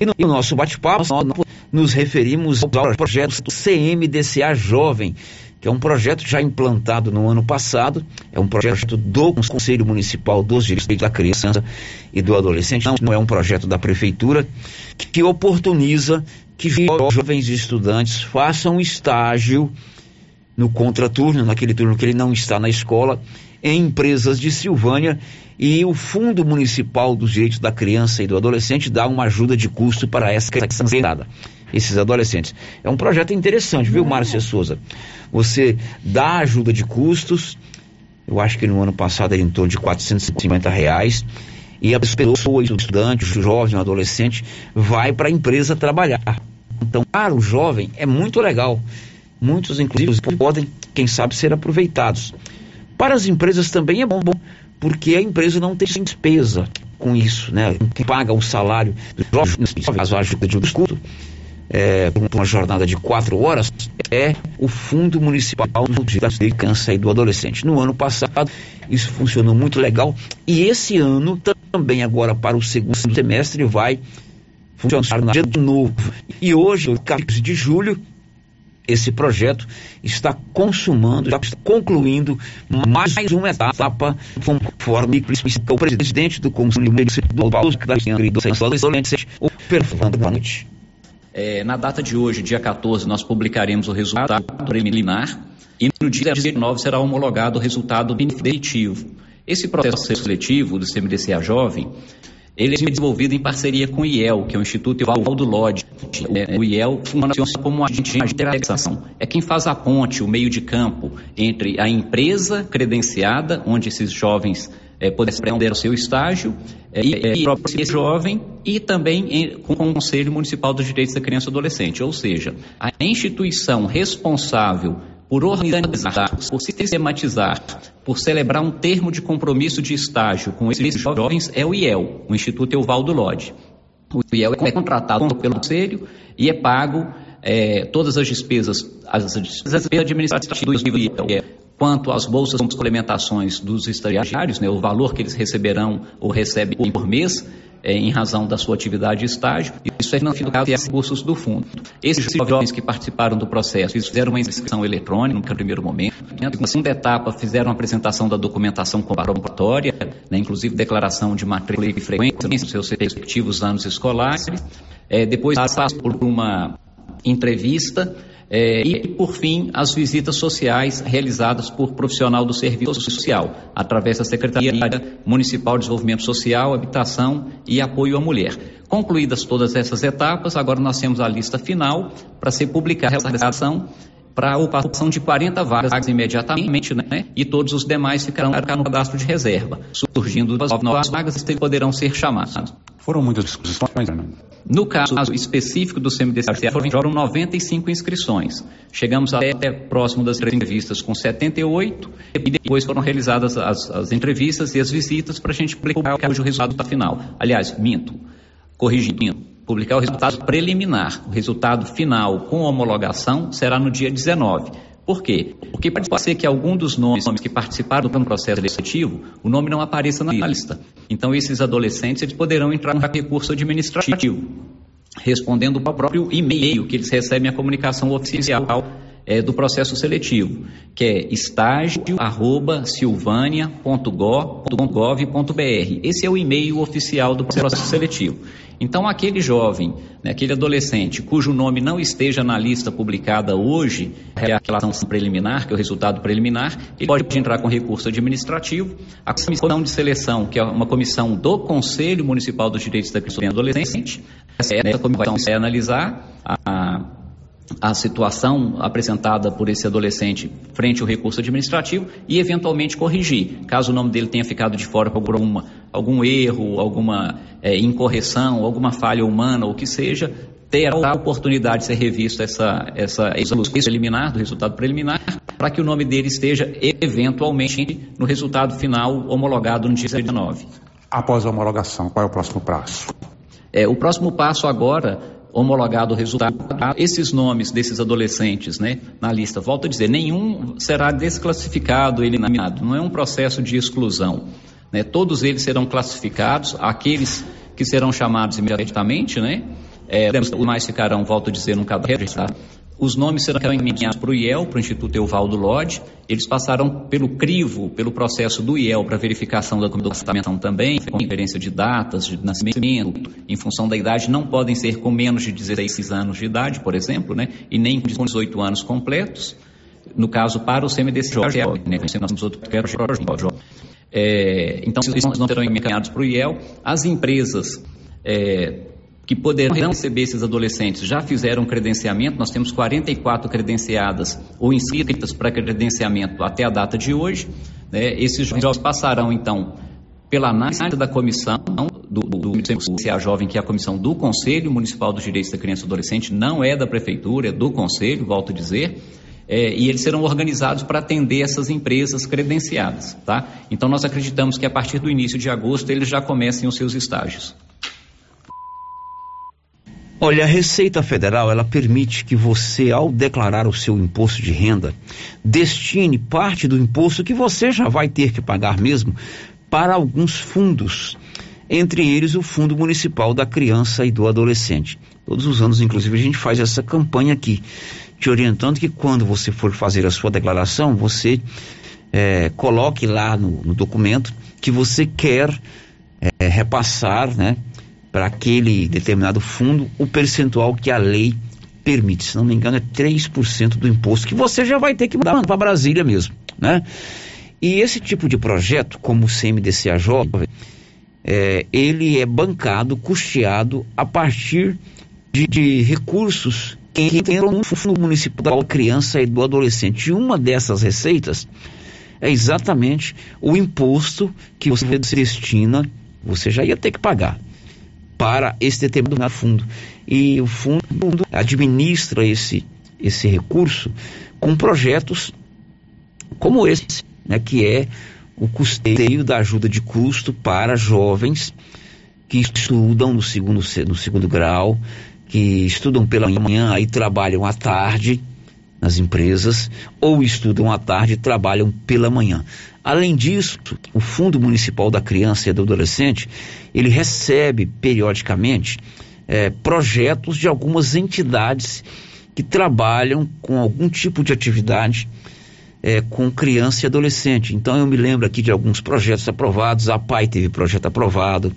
E no, nosso bate-papo, nós nos referimos ao projeto CMDCA Jovem, que é um projeto já implantado no ano passado, é um projeto do Conselho Municipal dos Direitos da Criança e do Adolescente, não é um projeto da Prefeitura, que oportuniza que jovens estudantes façam estágio no contraturno, naquele turno que ele não está na escola, em empresas de Silvânia e o Fundo Municipal dos Direitos da Criança e do Adolescente dá uma ajuda de custo para essa criançada, esses adolescentes. É um projeto interessante, viu, Márcia Souza? Você dá ajuda de custos, eu acho que no ano passado era em torno de 450 reais, e a pessoa, o estudante, o jovem, o adolescente, vai para a empresa trabalhar. Então, para o jovem é muito legal. Muitos, inclusive, podem, quem sabe, ser aproveitados. Para as empresas também é bom, porque a empresa não tem despesa com isso, né? Quem paga o salário dos jovens, ajuda de escudo, é, por uma jornada de quatro horas, é o Fundo Municipal da Criança e do Adolescente. No ano passado, isso funcionou muito legal e esse ano também agora para o segundo semestre vai funcionar de novo. E hoje, 14 de julho, esse projeto está consumando, já está concluindo mais uma etapa, conforme o presidente do Conselho Municipal da Adolescente, o Fernando Noite. É, na data de hoje, dia 14, nós publicaremos o resultado preliminar e no dia 19 será homologado o resultado definitivo. Esse processo seletivo do CMDCA Jovem ele é desenvolvido em parceria com o IEL, que é o Instituto Evaldo Lodge. É, o IEL funciona como agente de interação. É quem faz a ponte, o meio de campo entre a empresa credenciada, onde esses jovens é, poderão aprender o seu estágio, é, e, é, o próprio jovem, e também em, com o Conselho Municipal dos Direitos da Criança e Adolescente. Ou seja, a instituição responsável por organizar, por sistematizar, por celebrar um termo de compromisso de estágio com esses jovens é o IEL, o Instituto Euvaldo Lodge. O IEL é contratado pelo Conselho e é pago é, todas as despesas, as despesas administrativas do IEL, é, quanto às bolsas complementações dos estagiários, né, o valor que eles receberão ou recebem por mês, é, em razão da sua atividade de estágio, isso é financiado e recursos do fundo. Esses jovens que participaram do processo fizeram uma inscrição eletrônica no primeiro momento, na segunda etapa fizeram a apresentação da documentação comprobatória, né, inclusive declaração de matrícula e frequência nos seus respectivos anos escolares, é, depois passam por uma entrevista é, e, por fim, as visitas sociais realizadas por profissional do serviço social, através da Secretaria Municipal de Desenvolvimento Social, Habitação e Apoio à Mulher. Concluídas todas essas etapas, agora nós temos a lista final para ser publicada essa ação para a ocupação de 40 vagas imediatamente, né? E todos os demais ficarão no cadastro de reserva. Surgindo novas vagas, eles poderão ser chamados. Foram muitas discussões, né? No caso específico do CMDC, foram 95 inscrições. Chegamos até próximo das entrevistas com 78 e depois foram realizadas as, as entrevistas e as visitas para a gente publicar o resultado da final. Aliás, minto, corrigindo, publicar o resultado preliminar. O resultado final com homologação será no dia 19. Por quê? Porque pode ser que algum dos nomes que participaram do processo seletivo, o nome não apareça na lista. Então, esses adolescentes eles poderão entrar no recurso administrativo, respondendo ao próprio e-mail que eles recebem a comunicação oficial é, do processo seletivo, que é estágio.silvânia.gov.br. Esse é o e-mail oficial do processo seletivo. Então, aquele jovem, né, aquele adolescente cujo nome não esteja na lista publicada hoje, é a relação preliminar, que é o resultado preliminar, ele pode entrar com recurso administrativo. A comissão de seleção, que é uma comissão do Conselho Municipal dos Direitos da Criança e Adolescente, essa comissão vai analisar a a situação apresentada por esse adolescente frente ao recurso administrativo e eventualmente corrigir. Caso o nome dele tenha ficado de fora por alguma, algum erro, alguma é, incorreção, alguma falha humana ou o que seja, terá a oportunidade de ser revista essa, essa, essa preliminar, do resultado preliminar, para que o nome dele esteja eventualmente no resultado final homologado no dia 19. Após a homologação, qual é o próximo passo? É, o próximo passo agora homologado o resultado, esses nomes desses adolescentes né, na lista, volto a dizer, nenhum será desclassificado, eliminado, não é um processo de exclusão. Né? Todos eles serão classificados, aqueles que serão chamados imediatamente, né? É, os mais ficarão, volto a dizer, no cadastro os nomes serão encaminhados para o IEL, para o Instituto Euvaldo Lodge. Eles passarão pelo crivo, pelo processo do IEL para verificação da documentação também, com inferência de datas de nascimento, em função da idade, não podem ser com menos de 16 anos de idade, por exemplo, né? e nem com 18 anos completos. No caso, para o CMDC jovem, né? É, então, nomes não serão encaminhados para o IEL. As empresas é, que poderão receber esses adolescentes já fizeram credenciamento, nós temos 44 credenciadas ou inscritas para credenciamento até a data de hoje. Né? Esses jovens passarão, então, pela análise da comissão do, do, do Jovem, que é a comissão do Conselho Municipal dos Direitos da Criança e Adolescente, não é da Prefeitura, é do Conselho, volto a dizer. É, e eles serão organizados para atender essas empresas credenciadas, tá? Então nós acreditamos que a partir do início de agosto eles já comecem os seus estágios. Olha, a Receita Federal, ela permite que você, ao declarar o seu imposto de renda, destine parte do imposto que você já vai ter que pagar mesmo para alguns fundos. Entre eles, o Fundo Municipal da Criança e do Adolescente. Todos os anos, inclusive, a gente faz essa campanha aqui, te orientando que quando você for fazer a sua declaração, você é, coloque lá no, no, documento que você quer é, repassar, né? Para aquele determinado fundo o percentual que a lei permite. Se não me engano, é 3% do imposto, que você já vai ter que mandar para Brasília mesmo, né? E esse tipo de projeto, como o CMDCA Jovem, é, ele é bancado, custeado a partir de, de recursos que entram no Fundo Municipal da Criança e do Adolescente. E uma dessas receitas é exatamente o imposto que você destina, você já ia ter que pagar para esse determinado fundo. E o fundo administra esse, esse recurso com projetos como esse, né, que é o custeio da ajuda de custo para jovens que estudam no segundo, no segundo grau, que estudam pela manhã e trabalham à tarde nas empresas, ou estudam à tarde e trabalham pela manhã. Além disso, o Fundo Municipal da Criança e do Adolescente, ele recebe periodicamente é, projetos de algumas entidades que trabalham com algum tipo de atividade é, com criança e adolescente. Então eu me lembro aqui de alguns projetos aprovados, a PAI teve projeto aprovado,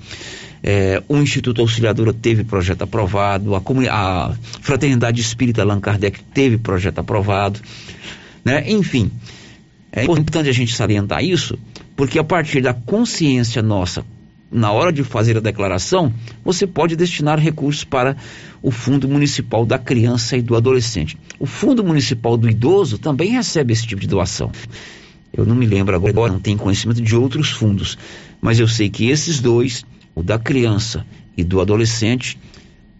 é, o Instituto Auxiliadora teve projeto aprovado, a, a Fraternidade Espírita Allan Kardec teve projeto aprovado, né? enfim. É importante a gente salientar isso, porque a partir da consciência nossa, na hora de fazer a declaração, você pode destinar recursos para o Fundo Municipal da Criança e do Adolescente. O Fundo Municipal do Idoso também recebe esse tipo de doação. Eu não me lembro agora, não tenho conhecimento de outros fundos, mas eu sei que esses dois, o da criança e do adolescente,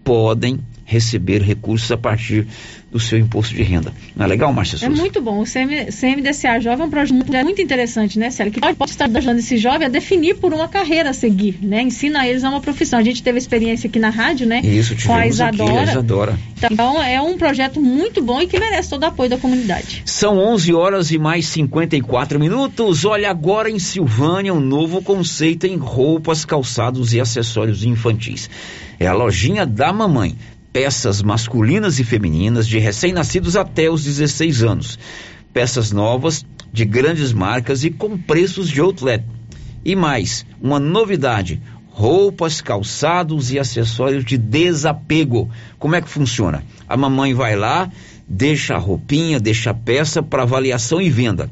podem receber recursos a partir do seu imposto de renda. Não é legal, Márcia É Souza? muito bom. O CM, CMDCA Jovem é um projeto muito interessante, né, Célio? Que pode estar ajudando esse jovem a definir por uma carreira a seguir, né? Ensina eles a uma profissão. A gente teve experiência aqui na rádio, né? Isso, com a tivemos aqui, a Isadora. Isadora. Então, é um projeto muito bom e que merece todo o apoio da comunidade. São 11 horas e mais 54 minutos. Olha, agora em Silvânia, um novo conceito em roupas, calçados e acessórios infantis. É a lojinha da mamãe. Peças masculinas e femininas de recém-nascidos até os 16 anos. Peças novas, de grandes marcas e com preços de outlet. E mais, uma novidade: roupas, calçados e acessórios de desapego. Como é que funciona? A mamãe vai lá, deixa a roupinha, deixa a peça para avaliação e venda.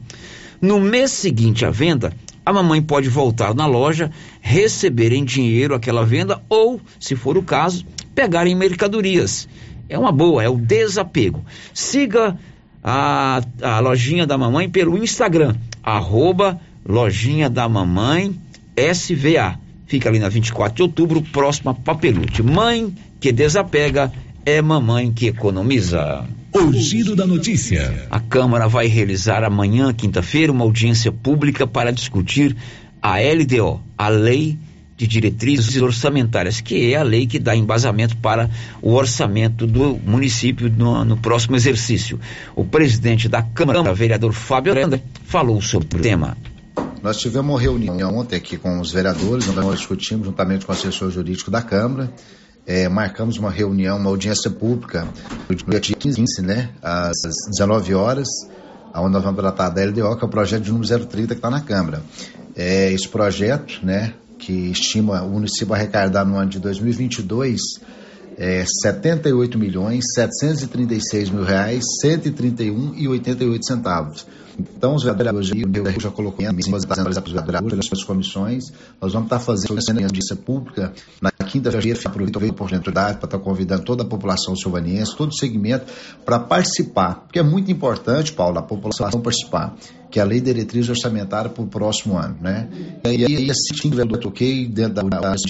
No mês seguinte à venda, a mamãe pode voltar na loja, receber em dinheiro aquela venda ou, se for o caso, pegar em mercadorias. É uma boa, é o desapego. Siga a, a lojinha da mamãe pelo Instagram, arroba lojinha da mamãe SVA. Fica ali na 24 de outubro, próxima a Papelute. Mãe que desapega é mamãe que economiza. O giro da notícia. A Câmara vai realizar amanhã, quinta-feira, uma audiência pública para discutir a LDO, a Lei de Diretrizes Orçamentárias, que é a lei que dá embasamento para o orçamento do município no, no próximo exercício. O presidente da Câmara, vereador Fábio Aranda, falou sobre o tema. Nós tivemos uma reunião ontem aqui com os vereadores, onde nós discutimos juntamente com o assessor jurídico da Câmara. É, marcamos uma reunião, uma audiência pública, no dia 15, né, às 19 horas, onde nós vamos tratar da LDO, que é o projeto de número 030 que está na Câmara. É, esse projeto, né, que estima o município arrecadar no ano de 2022 é, 78 milhões 736 mil reais 131 e 88 centavos. Então, os vereadores já coloquei em pelas suas comissões. Nós vamos estar fazendo essa audiência pública na quinta-feira. Aproveito a oportunidade para estar convidando toda a população silvaniense, todo o segmento, para participar. Porque é muito importante, Paulo, a população participar. Que é a lei de diretriz orçamentária para o próximo ano, né? E aí, assim, eu toquei dentro da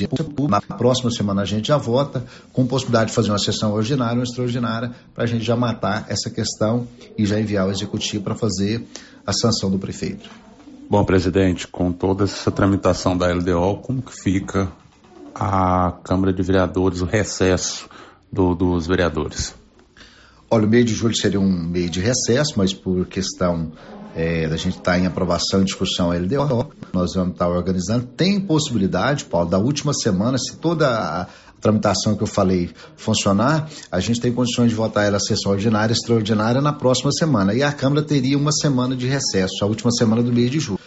pública. Na próxima semana a gente já vota, com possibilidade de fazer uma sessão ordinária ou extraordinária, para a gente já matar essa questão e já enviar ao executivo para fazer a sanção do prefeito. Bom, presidente, com toda essa tramitação da LDO, como que fica a Câmara de Vereadores, o recesso do, dos vereadores? Olha, o mês de julho seria um mês de recesso, mas por questão é, da gente estar tá em aprovação e discussão a LDO, nós vamos estar tá organizando. Tem possibilidade, Paulo, da última semana, se toda a tramitação que eu falei funcionar, a gente tem condições de votar ela sessão ordinária, extraordinária na próxima semana. E a Câmara teria uma semana de recesso, a última semana do mês de julho.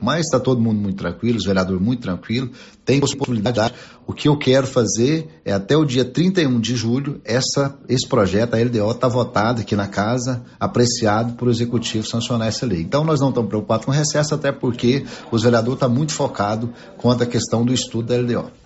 Mas está todo mundo muito tranquilo, os vereadores muito tranquilos, tem possibilidade. O que eu quero fazer é até o dia 31 de julho, essa, esse projeto, a LDO, está votado aqui na casa, apreciado por o Executivo sancionar essa lei. Então nós não estamos preocupados com recesso, até porque os vereadores estão muito focados quanto à questão do estudo da LDO.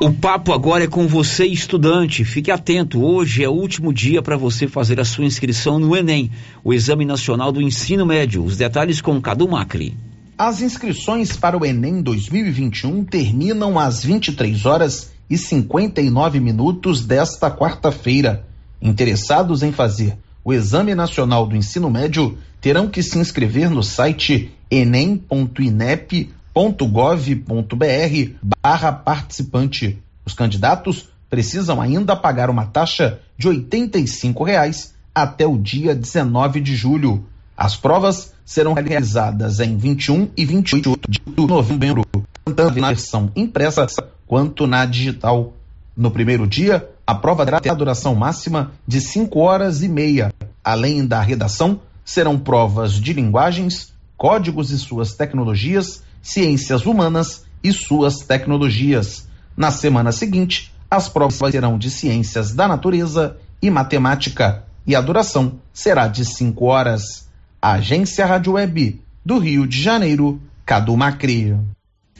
O papo agora é com você, estudante. Fique atento, hoje é o último dia para você fazer a sua inscrição no Enem, o Exame Nacional do Ensino Médio. Os detalhes com Cadu Macri. As inscrições para o Enem 2021 terminam às 23 horas e 59 minutos desta quarta-feira. Interessados em fazer o Exame Nacional do Ensino Médio terão que se inscrever no site enem.inep gov.br barra participante. Os candidatos precisam ainda pagar uma taxa de R$ reais até o dia 19 de julho. As provas serão realizadas em 21 e 28 de novembro, tanto na versão impressa quanto na digital. No primeiro dia, a prova terá a duração máxima de 5 horas e meia. Além da redação, serão provas de linguagens, códigos e suas tecnologias, ciências humanas e suas tecnologias. Na semana seguinte, as provas serão de ciências da natureza e matemática e a duração será de 5 horas. Agência Rádio Web do Rio de Janeiro, Cadu Macri.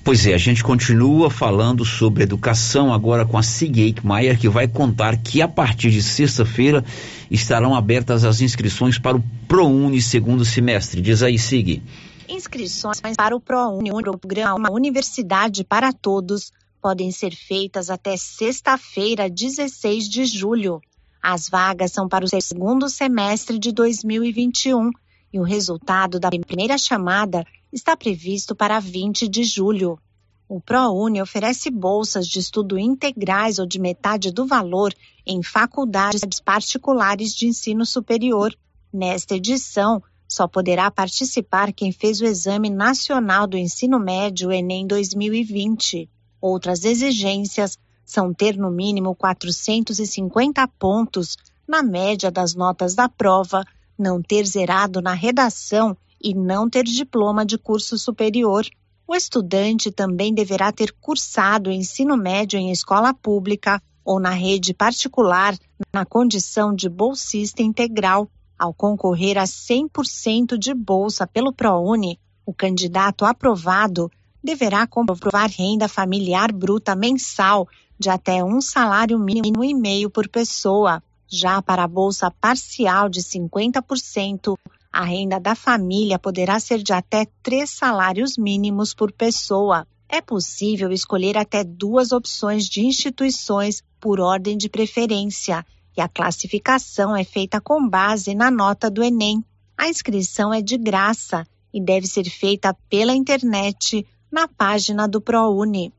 Pois é, a gente continua falando sobre educação agora com a Sig Eichmeier, que vai contar que a partir de sexta-feira estarão abertas as inscrições para o ProUni segundo semestre. Diz aí, Sig. Inscrições para o ProUni, o programa Universidade para Todos, podem ser feitas até sexta-feira, 16 de julho. As vagas são para o segundo semestre de 2021 e o resultado da primeira chamada está previsto para 20 de julho. O ProUni oferece bolsas de estudo integrais ou de metade do valor em faculdades particulares de ensino superior. Nesta edição, só poderá participar quem fez o Exame Nacional do Ensino Médio Enem 2020. Outras exigências são ter no mínimo 450 pontos na média das notas da prova, não ter zerado na redação e não ter diploma de curso superior. O estudante também deverá ter cursado ensino médio em escola pública ou na rede particular na condição de bolsista integral. Ao concorrer a 100% de bolsa pelo ProUni, o candidato aprovado deverá comprovar renda familiar bruta mensal de até um salário mínimo e meio por pessoa. Já para a bolsa parcial de 50%, a renda da família poderá ser de até três salários mínimos por pessoa. É possível escolher até duas opções de instituições por ordem de preferência, e a classificação é feita com base na nota do Enem. A inscrição é de graça e deve ser feita pela internet na página do ProUni.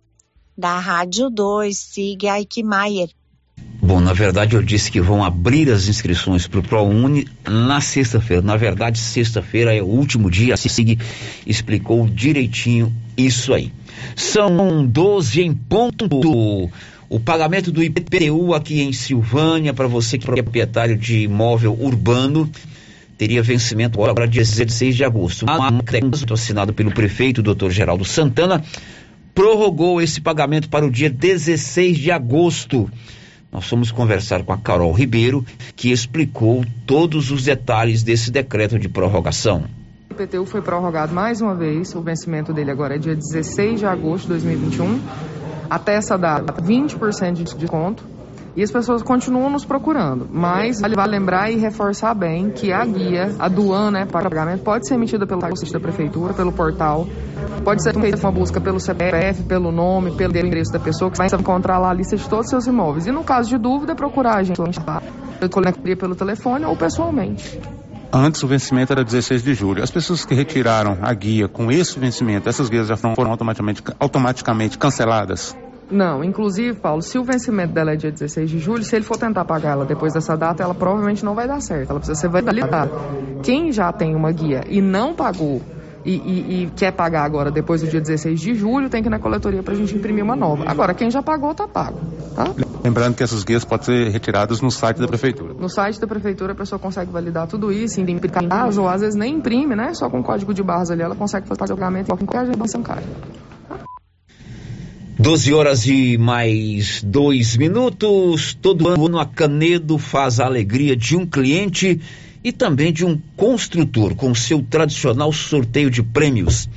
Da Rádio 2, siga Eichmeier. Bom, na verdade eu disse que vão abrir as inscrições para o ProUni na sexta-feira. Na verdade, sexta-feira é o último dia. A SIG explicou direitinho isso aí. São 12 em ponto. O pagamento do IPTU aqui em Silvânia, para você que é proprietário de imóvel urbano, teria vencimento agora dia 16 de agosto. Um decreto assinado pelo prefeito, doutor Geraldo Santana, prorrogou esse pagamento para o dia 16 de agosto. Nós fomos conversar com a Carol Ribeiro, que explicou todos os detalhes desse decreto de prorrogação. O IPTU foi prorrogado mais uma vez, o vencimento dele agora é dia 16 de agosto de 2021. Até essa data, 20% de desconto. E as pessoas continuam nos procurando. Mas vale lembrar e reforçar bem que a guia, a do ano, né, para pagamento, pode ser emitida pelo site da prefeitura, pelo portal. Pode ser feita uma busca pelo CPF, pelo nome, pelo endereço da pessoa, que vai encontrar lá a lista de todos os seus imóveis. E no caso de dúvida, procurar a gente lá. Pelo telefone ou pessoalmente. Antes o vencimento era 16 de julho. As pessoas que retiraram a guia com esse vencimento, essas guias já foram automaticamente, automaticamente canceladas? Não, inclusive, Paulo, se o vencimento dela é dia 16 de julho, se ele for tentar pagar ela depois dessa data, ela provavelmente não vai dar certo. Ela precisa ser validada. Quem já tem uma guia e não pagou e, e, e, quer pagar agora depois do dia 16 de julho, tem que ir na coletoria para a gente imprimir uma nova. Agora, quem já pagou, tá pago. Tá? Lembrando que essas guias podem ser retiradas no site da prefeitura. No site da prefeitura a pessoa consegue validar tudo isso, ainda imprimir ou às vezes nem imprime, né? Só com código de barras ali ela consegue fazer o pagamento em qualquer agência bancária. 12 horas e mais dois minutos. Todo ano a Canedo faz a alegria de um cliente e também de um construtor com seu tradicional sorteio de prêmios.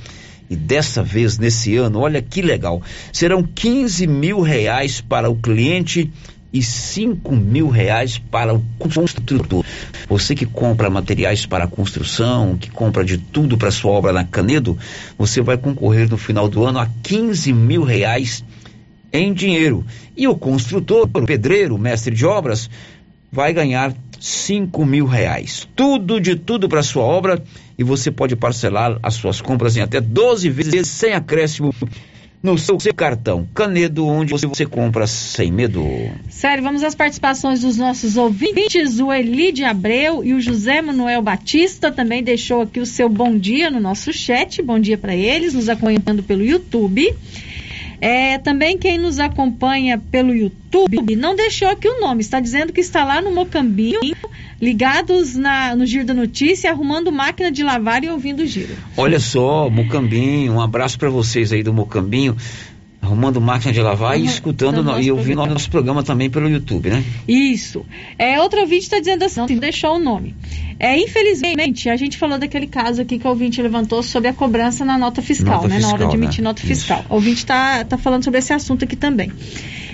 E dessa vez, nesse ano, olha que legal, serão 15 mil reais para o cliente e 5 mil reais para o construtor. Você que compra materiais para construção, que compra de tudo para sua obra na Canedo, você vai concorrer no final do ano a 15 mil reais em dinheiro. E o construtor, o pedreiro, o mestre de obras, vai ganhar 5 mil reais. Tudo de tudo para sua obra e você pode parcelar as suas compras em até 12 vezes sem acréscimo no seu, seu cartão Canedo, onde você, você compra sem medo. Sério, vamos às participações dos nossos ouvintes. O Elide Abreu e o José Manuel Batista também deixou aqui o seu bom dia no nosso chat. Bom dia para eles, nos acompanhando pelo YouTube. É, também quem nos acompanha pelo YouTube não deixou aqui o nome, está dizendo que está lá no Mocambinho, ligados na, no Giro da Notícia, arrumando máquina de lavar e ouvindo o Giro. Olha só, Mocambinho, um abraço para vocês aí do Mocambinho arrumando máquina de lavar uhum, e escutando no, e ouvindo o nosso programa também pelo YouTube, né? Isso. É, outro ouvinte está dizendo assim, não deixou o nome. É, infelizmente, a gente falou daquele caso aqui que o ouvinte levantou sobre a cobrança na nota fiscal, nota né? Fiscal, na hora de emitir né? nota fiscal. Isso. O ouvinte está tá falando sobre esse assunto aqui também.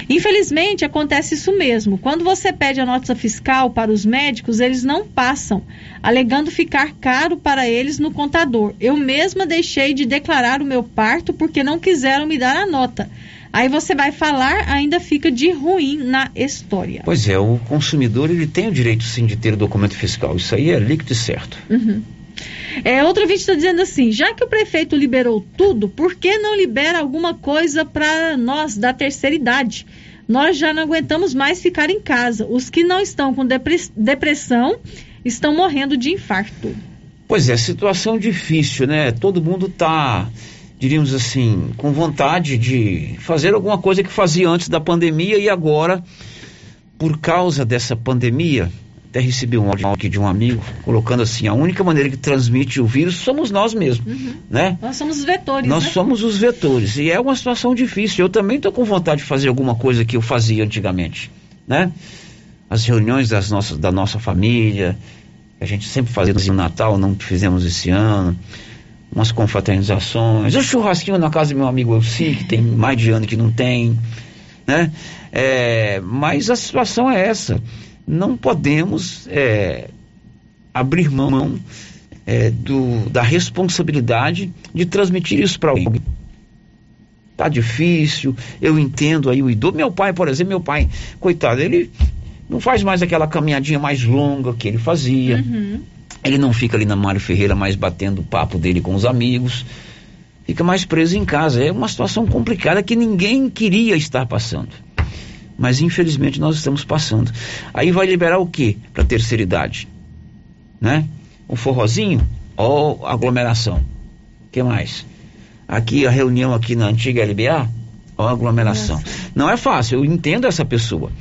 Infelizmente, acontece isso mesmo. Quando você pede a nota fiscal para os médicos, eles não passam, alegando ficar caro para eles no contador. Eu mesma deixei de declarar o meu parto porque não quiseram me dar a nota. Aí você vai falar, ainda fica de ruim na história. Pois é, o consumidor ele tem o direito sim de ter o documento fiscal. Isso aí é líquido e certo. Uhum. É, outro vídeo está dizendo assim: já que o prefeito liberou tudo, por que não libera alguma coisa para nós da terceira idade? Nós já não aguentamos mais ficar em casa. Os que não estão com depressão estão morrendo de infarto. Pois é, situação difícil, né? Todo mundo está, diríamos assim, com vontade de fazer alguma coisa que fazia antes da pandemia e agora, por causa dessa pandemia, até recebi um áudio aqui de um amigo colocando assim: a única maneira que transmite o vírus somos nós mesmos, uhum. né? Nós somos os vetores. Nós né? somos os vetores e é uma situação difícil. Eu também estou com vontade de fazer alguma coisa que eu fazia antigamente, né? As reuniões das nossas, da nossa família, a gente sempre fazia no Natal, não fizemos esse ano. Umas confraternizações, o churrasquinho na casa do meu amigo Elci, que tem mais de ano que não tem, né? É, mas a situação é essa não podemos é, abrir mão é, do, da responsabilidade de transmitir isso para alguém. Tá difícil, eu entendo aí o idoso. Meu pai, por exemplo, meu pai, coitado, ele não faz mais aquela caminhadinha mais longa que ele fazia. Uhum. Ele não fica ali na Mário Ferreira mais batendo o papo dele com os amigos. Fica mais preso em casa. É uma situação complicada que ninguém queria estar passando mas infelizmente nós estamos passando. Aí vai liberar o que para terceira idade? Né? Um forrozinho ou aglomeração? Que mais? Aqui a reunião aqui na antiga LBA ou aglomeração? Nossa. Não é fácil, eu entendo essa pessoa.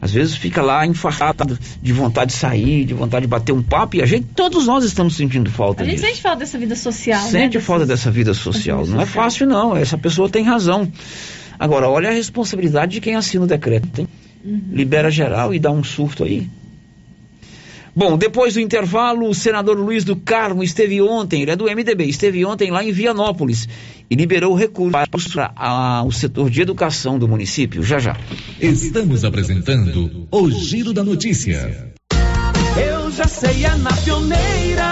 Às vezes fica lá infartado de vontade de sair, de vontade de bater um papo, e a gente, todos nós estamos sentindo falta disso. A gente disso. sente falta dessa vida social, Sente né? falta dessa vida social. Não é fácil, não. Essa pessoa tem razão. Agora, olha a responsabilidade de quem assina o decreto, hein? Uhum. Libera geral e dá um surto aí. Bom, depois do intervalo, o senador Luiz do Carmo esteve ontem, ele é do MDB, esteve ontem lá em Vianópolis e liberou recursos para o setor de educação do município. Já já. Estamos apresentando o Giro da Notícia. Eu já sei, é na pioneira.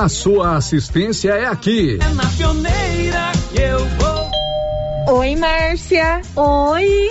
a sua assistência é aqui. É na pioneira que eu vou. Oi, Márcia. Oi.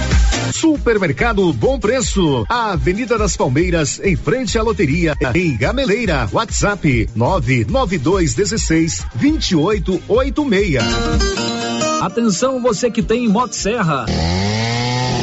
Supermercado Bom Preço, a Avenida das Palmeiras, em frente à loteria, em Gameleira. WhatsApp 99216 2886. Atenção você que tem Motosserra.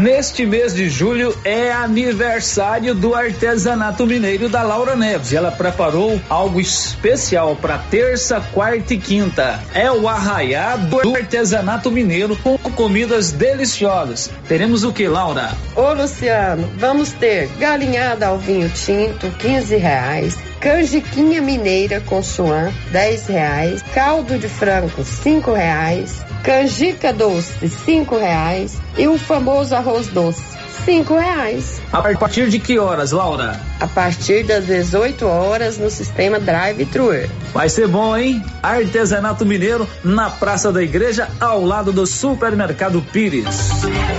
Neste mês de julho é aniversário do artesanato mineiro da Laura Neves. Ela preparou algo especial para terça, quarta e quinta. É o arraiado do artesanato mineiro com comidas deliciosas. Teremos o que, Laura? Ô Luciano, vamos ter galinhada ao vinho tinto, 15 reais. Canjiquinha mineira com chuan, 10 reais. Caldo de frango, 5 reais canjica doce, cinco reais. E o famoso arroz doce, cinco reais. A partir de que horas, Laura? A partir das 18 horas no sistema Drive-Thru. Vai ser bom, hein? Artesanato Mineiro na Praça da Igreja, ao lado do Supermercado Pires.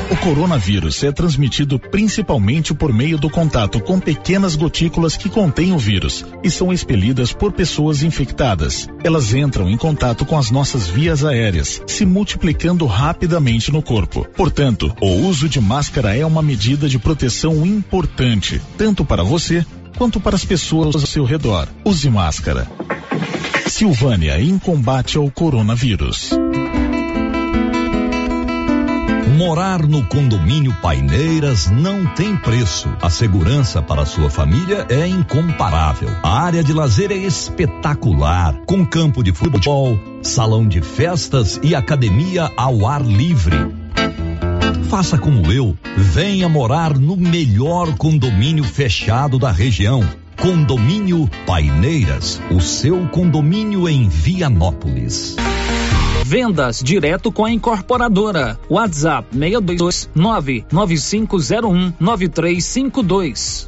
O coronavírus é transmitido principalmente por meio do contato com pequenas gotículas que contêm o vírus e são expelidas por pessoas infectadas. Elas entram em contato com as nossas vias aéreas, se multiplicando rapidamente no corpo. Portanto, o uso de máscara é uma medida de proteção importante, tanto para você quanto para as pessoas ao seu redor. Use máscara. Silvânia em combate ao coronavírus. Morar no condomínio Paineiras não tem preço. A segurança para sua família é incomparável. A área de lazer é espetacular, com campo de futebol, salão de festas e academia ao ar livre. Faça como eu, venha morar no melhor condomínio fechado da região. Condomínio Paineiras, o seu condomínio em Vianópolis. Vendas direto com a incorporadora. WhatsApp 622 99501 9352.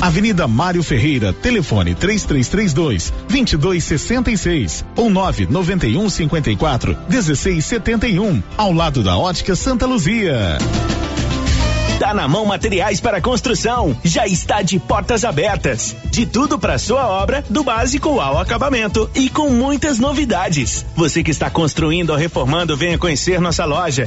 Avenida Mário Ferreira, telefone 3332 2266 ou 991 54 1671, ao lado da Ótica Santa Luzia. Tá na mão materiais para construção. Já está de portas abertas. De tudo para sua obra, do básico ao acabamento e com muitas novidades. Você que está construindo ou reformando, venha conhecer nossa loja.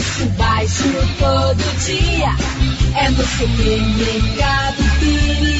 Preço baixo todo dia. É no supermercado Pires.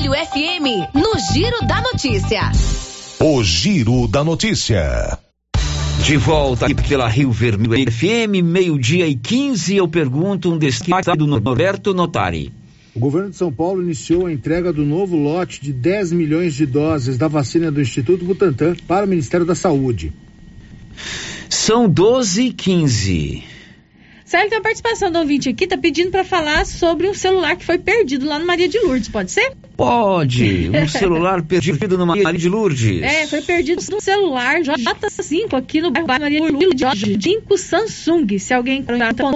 FM, no Giro da Notícia. O Giro da Notícia. De volta aqui pela Rio Vermelho FM, meio-dia e 15, eu pergunto um destaque do Norberto Notari. O governo de São Paulo iniciou a entrega do novo lote de 10 milhões de doses da vacina do Instituto Butantan para o Ministério da Saúde. São 12 e 15. Sérgio, tem a participação do ouvinte aqui, tá pedindo para falar sobre um celular que foi perdido lá no Maria de Lourdes, pode ser? Pode, um celular perdido no Maria de Lourdes. É, foi perdido um celular J5 aqui no bairro Maria de Lourdes, 5 Samsung. Se alguém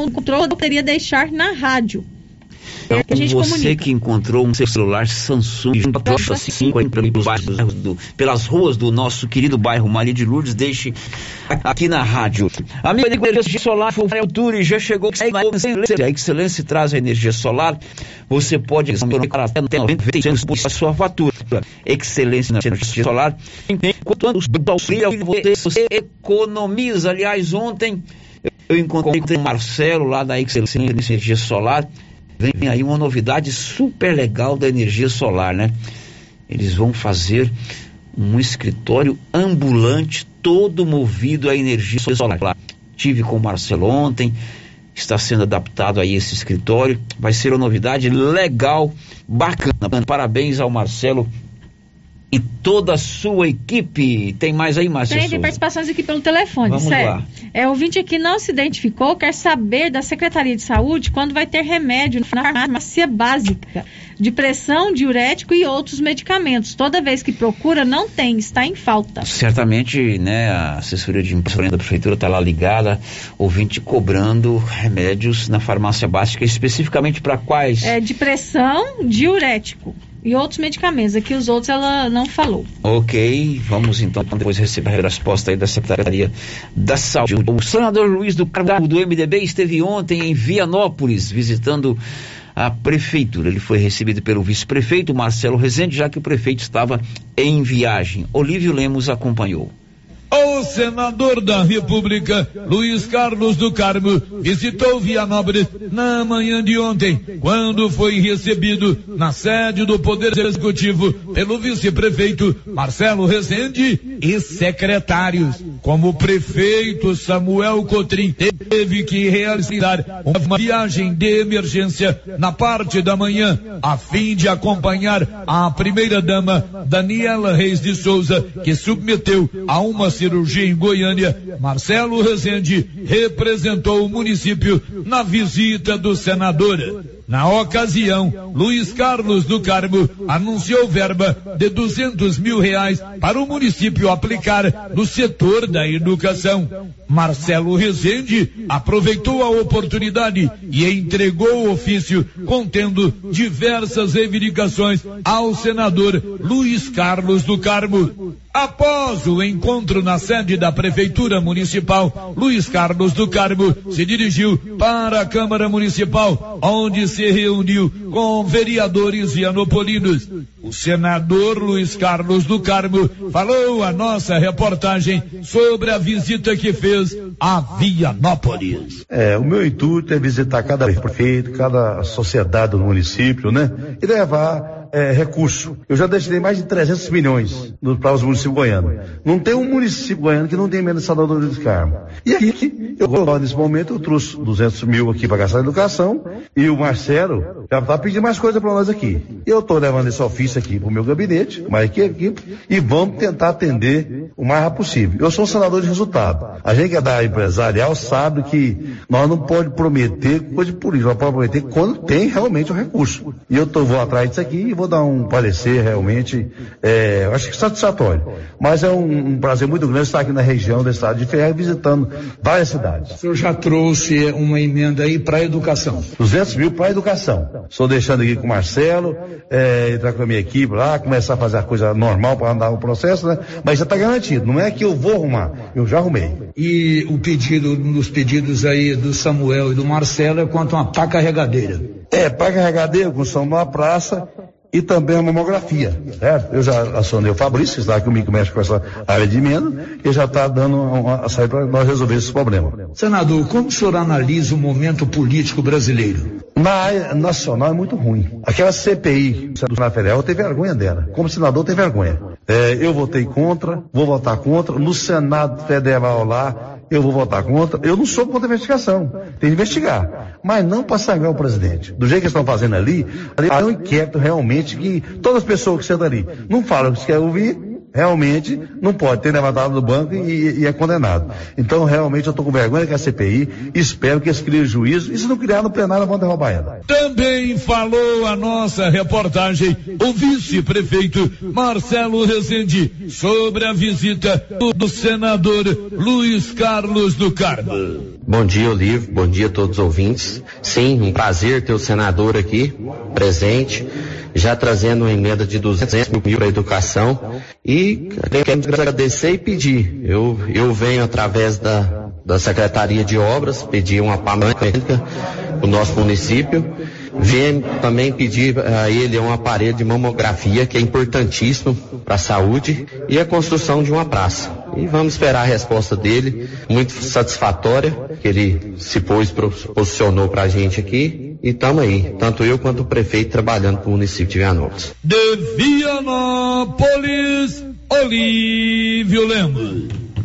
encontrou, poderia deixar na rádio. Então, você comunica. que encontrou um celular Samsung J5 pelos bairros do, pelas ruas do nosso querido bairro Maria de Lourdes, deixe aqui na rádio. Amigo de energia solar, o Alturi já chegou. A Excelência traz a energia solar. Você pode comprar até 90% por sua fatura. Excelência na energia solar. Enquanto anos você economiza. Aliás, ontem eu encontrei com o Marcelo lá da Excelência Energia Solar vem aí uma novidade super legal da energia solar, né? Eles vão fazer um escritório ambulante todo movido à energia solar. Tive com o Marcelo ontem, está sendo adaptado aí esse escritório, vai ser uma novidade legal, bacana. Parabéns ao Marcelo e toda a sua equipe. Tem mais aí, Márcia? Tem, tem participações aqui pelo telefone, Vamos sério. lá. É, o ouvinte aqui não se identificou, quer saber da Secretaria de Saúde quando vai ter remédio na farmácia básica, de pressão, diurético e outros medicamentos. Toda vez que procura, não tem, está em falta. Certamente, né, a assessoria de imprensa da prefeitura está lá ligada, ouvinte cobrando remédios na farmácia básica, especificamente para quais? É de pressão, diurético e outros medicamentos. Aqui os outros ela não falou. Ok, vamos então depois receber a resposta aí da Secretaria da Saúde. O senador Luiz do Carvalho do MDB esteve ontem em Vianópolis visitando a prefeitura. Ele foi recebido pelo vice-prefeito Marcelo Rezende, já que o prefeito estava em viagem. Olívio Lemos acompanhou. O senador da República, Luiz Carlos do Carmo, visitou Vianópolis na manhã de ontem, quando foi recebido na sede do Poder Executivo pelo vice-prefeito Marcelo Rezende e secretários. Como o prefeito Samuel Cotrim teve que realizar uma viagem de emergência na parte da manhã, a fim de acompanhar a primeira-dama Daniela Reis de Souza, que submeteu a uma cirurgia em Goiânia, Marcelo Rezende representou o município na visita do senador. Na ocasião, Luiz Carlos do Carmo anunciou verba de 200 mil reais para o município aplicar no setor da educação. Marcelo Rezende aproveitou a oportunidade e entregou o ofício contendo diversas reivindicações ao senador Luiz Carlos do Carmo. Após o encontro na sede da Prefeitura Municipal, Luiz Carlos do Carmo se dirigiu para a Câmara Municipal, onde se reuniu com vereadores vianopolinos. O senador Luiz Carlos do Carmo falou a nossa reportagem sobre a visita que fez a Vianópolis. É, o meu intuito é visitar cada prefeito, cada sociedade do município, né? E levar é, recurso. Eu já destinei mais de 300 milhões para os municípios goianos. Não tem um município goiano que não tem menos Salvador de Carmo. E aqui, eu, nesse momento, eu trouxe 200 mil aqui para gastar em educação e o Marcelo já está pedindo mais coisa para nós aqui. Eu estou levando esse ofício aqui para o meu gabinete, uma equipe, e vamos tentar atender o mais rápido possível. Eu sou um senador de resultado. A gente que é da empresarial sabe que nós não pode prometer coisa de política, nós podemos prometer quando tem realmente o recurso. E eu tô, vou atrás disso aqui e vou dar um parecer realmente, é, acho que satisfatório. Mas é um, um, prazer muito grande estar aqui na região do estado de Ferreira visitando várias cidades. O senhor já trouxe uma emenda aí para a educação? 200 mil para a educação. Estou deixando aqui com o Marcelo, é, entrar com a minha equipe lá, começar a fazer a coisa normal para andar o processo, né? Mas já está garantido. Não é que eu vou arrumar, eu já arrumei. E o pedido, um dos pedidos aí do Samuel e do Marcelo é quanto a uma pá carregadeira. É, pá carregadeira, construção de uma praça e também a mamografia, certo? Eu já acionei o Fabrício, que está aqui comigo, que mexe com essa área de emenda, e já está dando uma, a saída para nós resolver esse problema. Senador, como o senhor analisa o momento político brasileiro? Na área nacional é muito ruim. Aquela CPI do Senado Federal, eu tenho vergonha dela. Como senador, eu tenho vergonha. É, eu votei contra, vou votar contra. No Senado Federal lá, eu vou votar contra. Eu não sou contra a investigação. Tem que investigar. Mas não para sangrar o presidente. Do jeito que estão fazendo ali, ali é um inquérito realmente que todas as pessoas que sentam ali não falam o que quer ouvir, realmente não pode ter levantado do banco e, e é condenado. Então, realmente, eu estou com vergonha que a CPI, espero que eles criem juízo, e se não criar no plenário, vão derrubar ela. Também falou a nossa reportagem o vice-prefeito Marcelo Rezende sobre a visita do senador Luiz Carlos do Carmo. Bom dia, Olivo. Bom dia a todos os ouvintes. Sim, um prazer ter o senador aqui presente já trazendo uma emenda de 200 mil para a educação. E quero agradecer e pedir. Eu, eu venho através da, da Secretaria de Obras, pedir uma mecânica para o nosso município. Venho também pedir a ele um aparelho de mamografia, que é importantíssimo para a saúde, e a construção de uma praça. E vamos esperar a resposta dele, muito satisfatória, que ele se pôs, posicionou para a gente aqui, e estamos aí, tanto eu quanto o prefeito trabalhando para o município de Vianópolis. De Vianópolis, Olívio Lemos.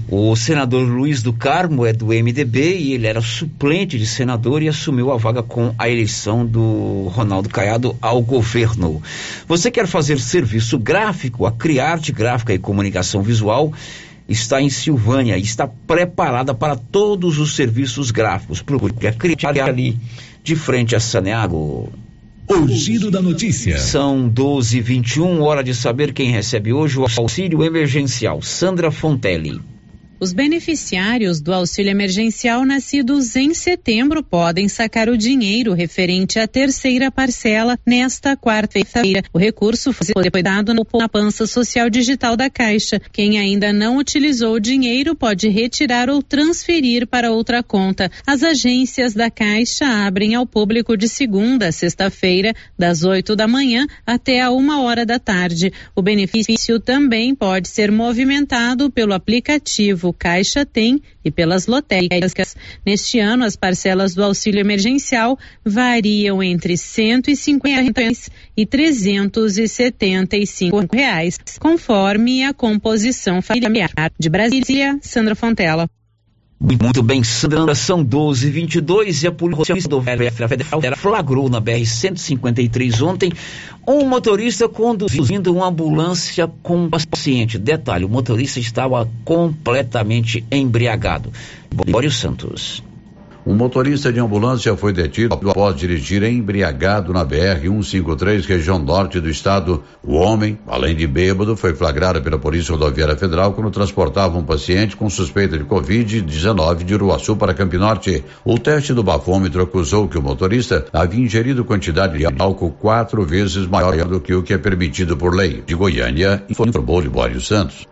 O senador Luiz do Carmo é do MDB e ele era suplente de senador e assumiu a vaga com a eleição do Ronaldo Caiado ao governo. Você quer fazer serviço gráfico, a Criarte Gráfica e Comunicação Visual está em Silvânia e está preparada para todos os serviços gráficos. Procure a Criarte ali de frente a Saneago. O giro da notícia. São 12 e 21 hora de saber quem recebe hoje o auxílio emergencial. Sandra Fontelli. Os beneficiários do auxílio emergencial nascidos em setembro podem sacar o dinheiro referente à terceira parcela nesta quarta-feira. O recurso foi dado na poupança social digital da Caixa. Quem ainda não utilizou o dinheiro pode retirar ou transferir para outra conta. As agências da Caixa abrem ao público de segunda a sexta-feira, das 8 da manhã até a uma hora da tarde. O benefício também pode ser movimentado pelo aplicativo Caixa tem e pelas lotéricas. Neste ano, as parcelas do auxílio emergencial variam entre 150 e 375 reais, conforme a composição familiar. De Brasília, Sandra Fontela. Muito bem, Sandra, são 12 e 22 a Polícia Federal flagrou na BR-153 ontem um motorista conduzindo uma ambulância com um paciente. Detalhe, o motorista estava completamente embriagado. Bório Santos. Um motorista de ambulância foi detido após dirigir embriagado na BR-153, região norte do estado. O homem, além de bêbado, foi flagrado pela Polícia Rodoviária Federal quando transportava um paciente com suspeita de Covid-19 de Uruaçu para Campinorte. O teste do bafômetro acusou que o motorista havia ingerido quantidade de álcool quatro vezes maior do que o que é permitido por lei. De Goiânia, informou Libório Santos.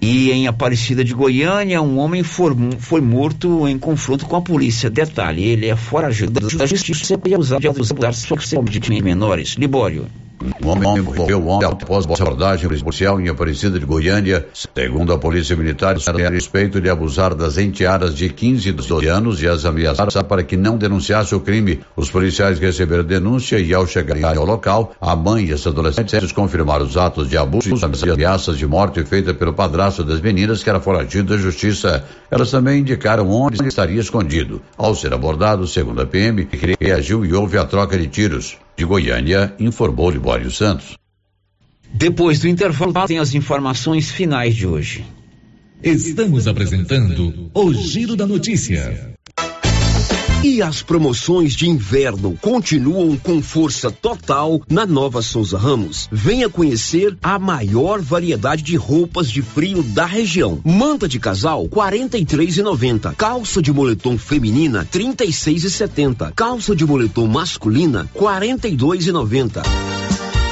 E em Aparecida de Goiânia, um homem foi, foi morto em confronto com a polícia. Detalhe, ele é foragido da justiça e acusado de abusar sexualmente de menores. Libório. Um homem morreu ontem após abordagem policial em Aparecida de Goiânia. Segundo a Polícia Militar, era respeito de abusar das enteadas de 15 e 12 anos e as ameaçar para que não denunciasse o crime. Os policiais receberam denúncia e, ao chegarem ao local, a mãe e as adolescentes confirmaram os atos de abuso e ameaças de morte feitas pelo padrasto das meninas, que era foragido da justiça. Elas também indicaram onde estaria escondido. Ao ser abordado, segundo a PM, reagiu e houve a troca de tiros. De Goiânia, informou Libório Santos. Depois do intervalo, tem as informações finais de hoje. Estamos apresentando o Giro da Notícia. E as promoções de inverno continuam com força total na Nova Souza Ramos. Venha conhecer a maior variedade de roupas de frio da região. Manta de casal, R$ 43,90. Calça de moletom feminina, R$ 36,70. Calça de moletom masculina, R$ 42,90.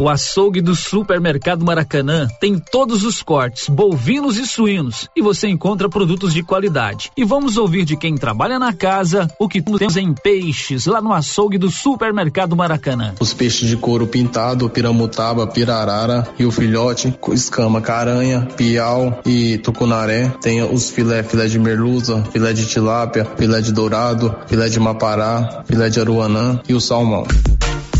O açougue do Supermercado Maracanã tem todos os cortes, bovinos e suínos, e você encontra produtos de qualidade. E vamos ouvir de quem trabalha na casa o que temos em peixes lá no açougue do Supermercado Maracanã. Os peixes de couro pintado, piramutaba, pirarara e o filhote, escama, caranha, piau e tucunaré. Tem os filé, filé de merluza, filé de tilápia, filé de dourado, filé de mapará, filé de aruanã e o salmão.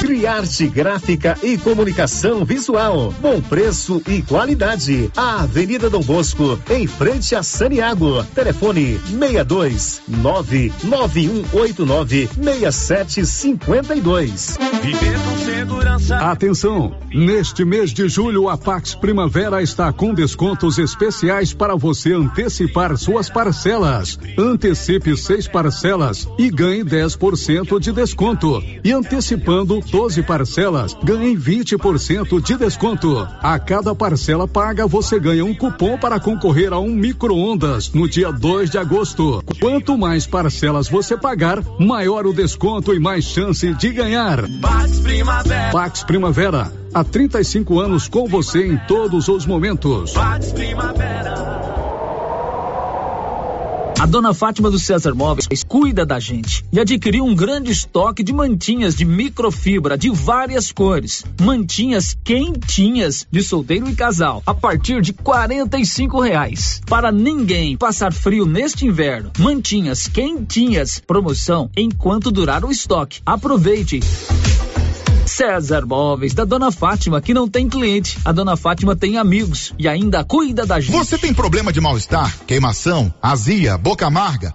Criarte Gráfica e Comunicação Visual. Bom preço e qualidade. A Avenida Dom Bosco, em frente a Saniago. Telefone 62 99189 6752. Atenção! Neste mês de julho, a Pax Primavera está com descontos especiais para você antecipar suas parcelas. Antecipe seis parcelas e ganhe 10% de desconto. E antecipando 12 parcelas, ganhe 20% de desconto. A cada parcela paga, você ganha um cupom para concorrer a um micro-ondas no dia 2 de agosto. Quanto mais parcelas você pagar, maior o desconto e mais chance de ganhar. Pax Primavera. Pax Primavera. Há 35 anos com você em todos os momentos. Pax Primavera. A dona Fátima do César Móveis cuida da gente e adquiriu um grande estoque de mantinhas de microfibra de várias cores. Mantinhas quentinhas de solteiro e casal a partir de e reais. Para ninguém passar frio neste inverno. Mantinhas quentinhas. Promoção enquanto durar o estoque. Aproveite. César Móveis, da Dona Fátima, que não tem cliente. A Dona Fátima tem amigos e ainda cuida da gente. Você tem problema de mal-estar, queimação, azia, boca amarga,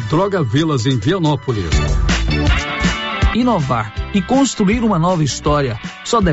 Droga Vilas em Vianópolis. Inovar e construir uma nova história só deve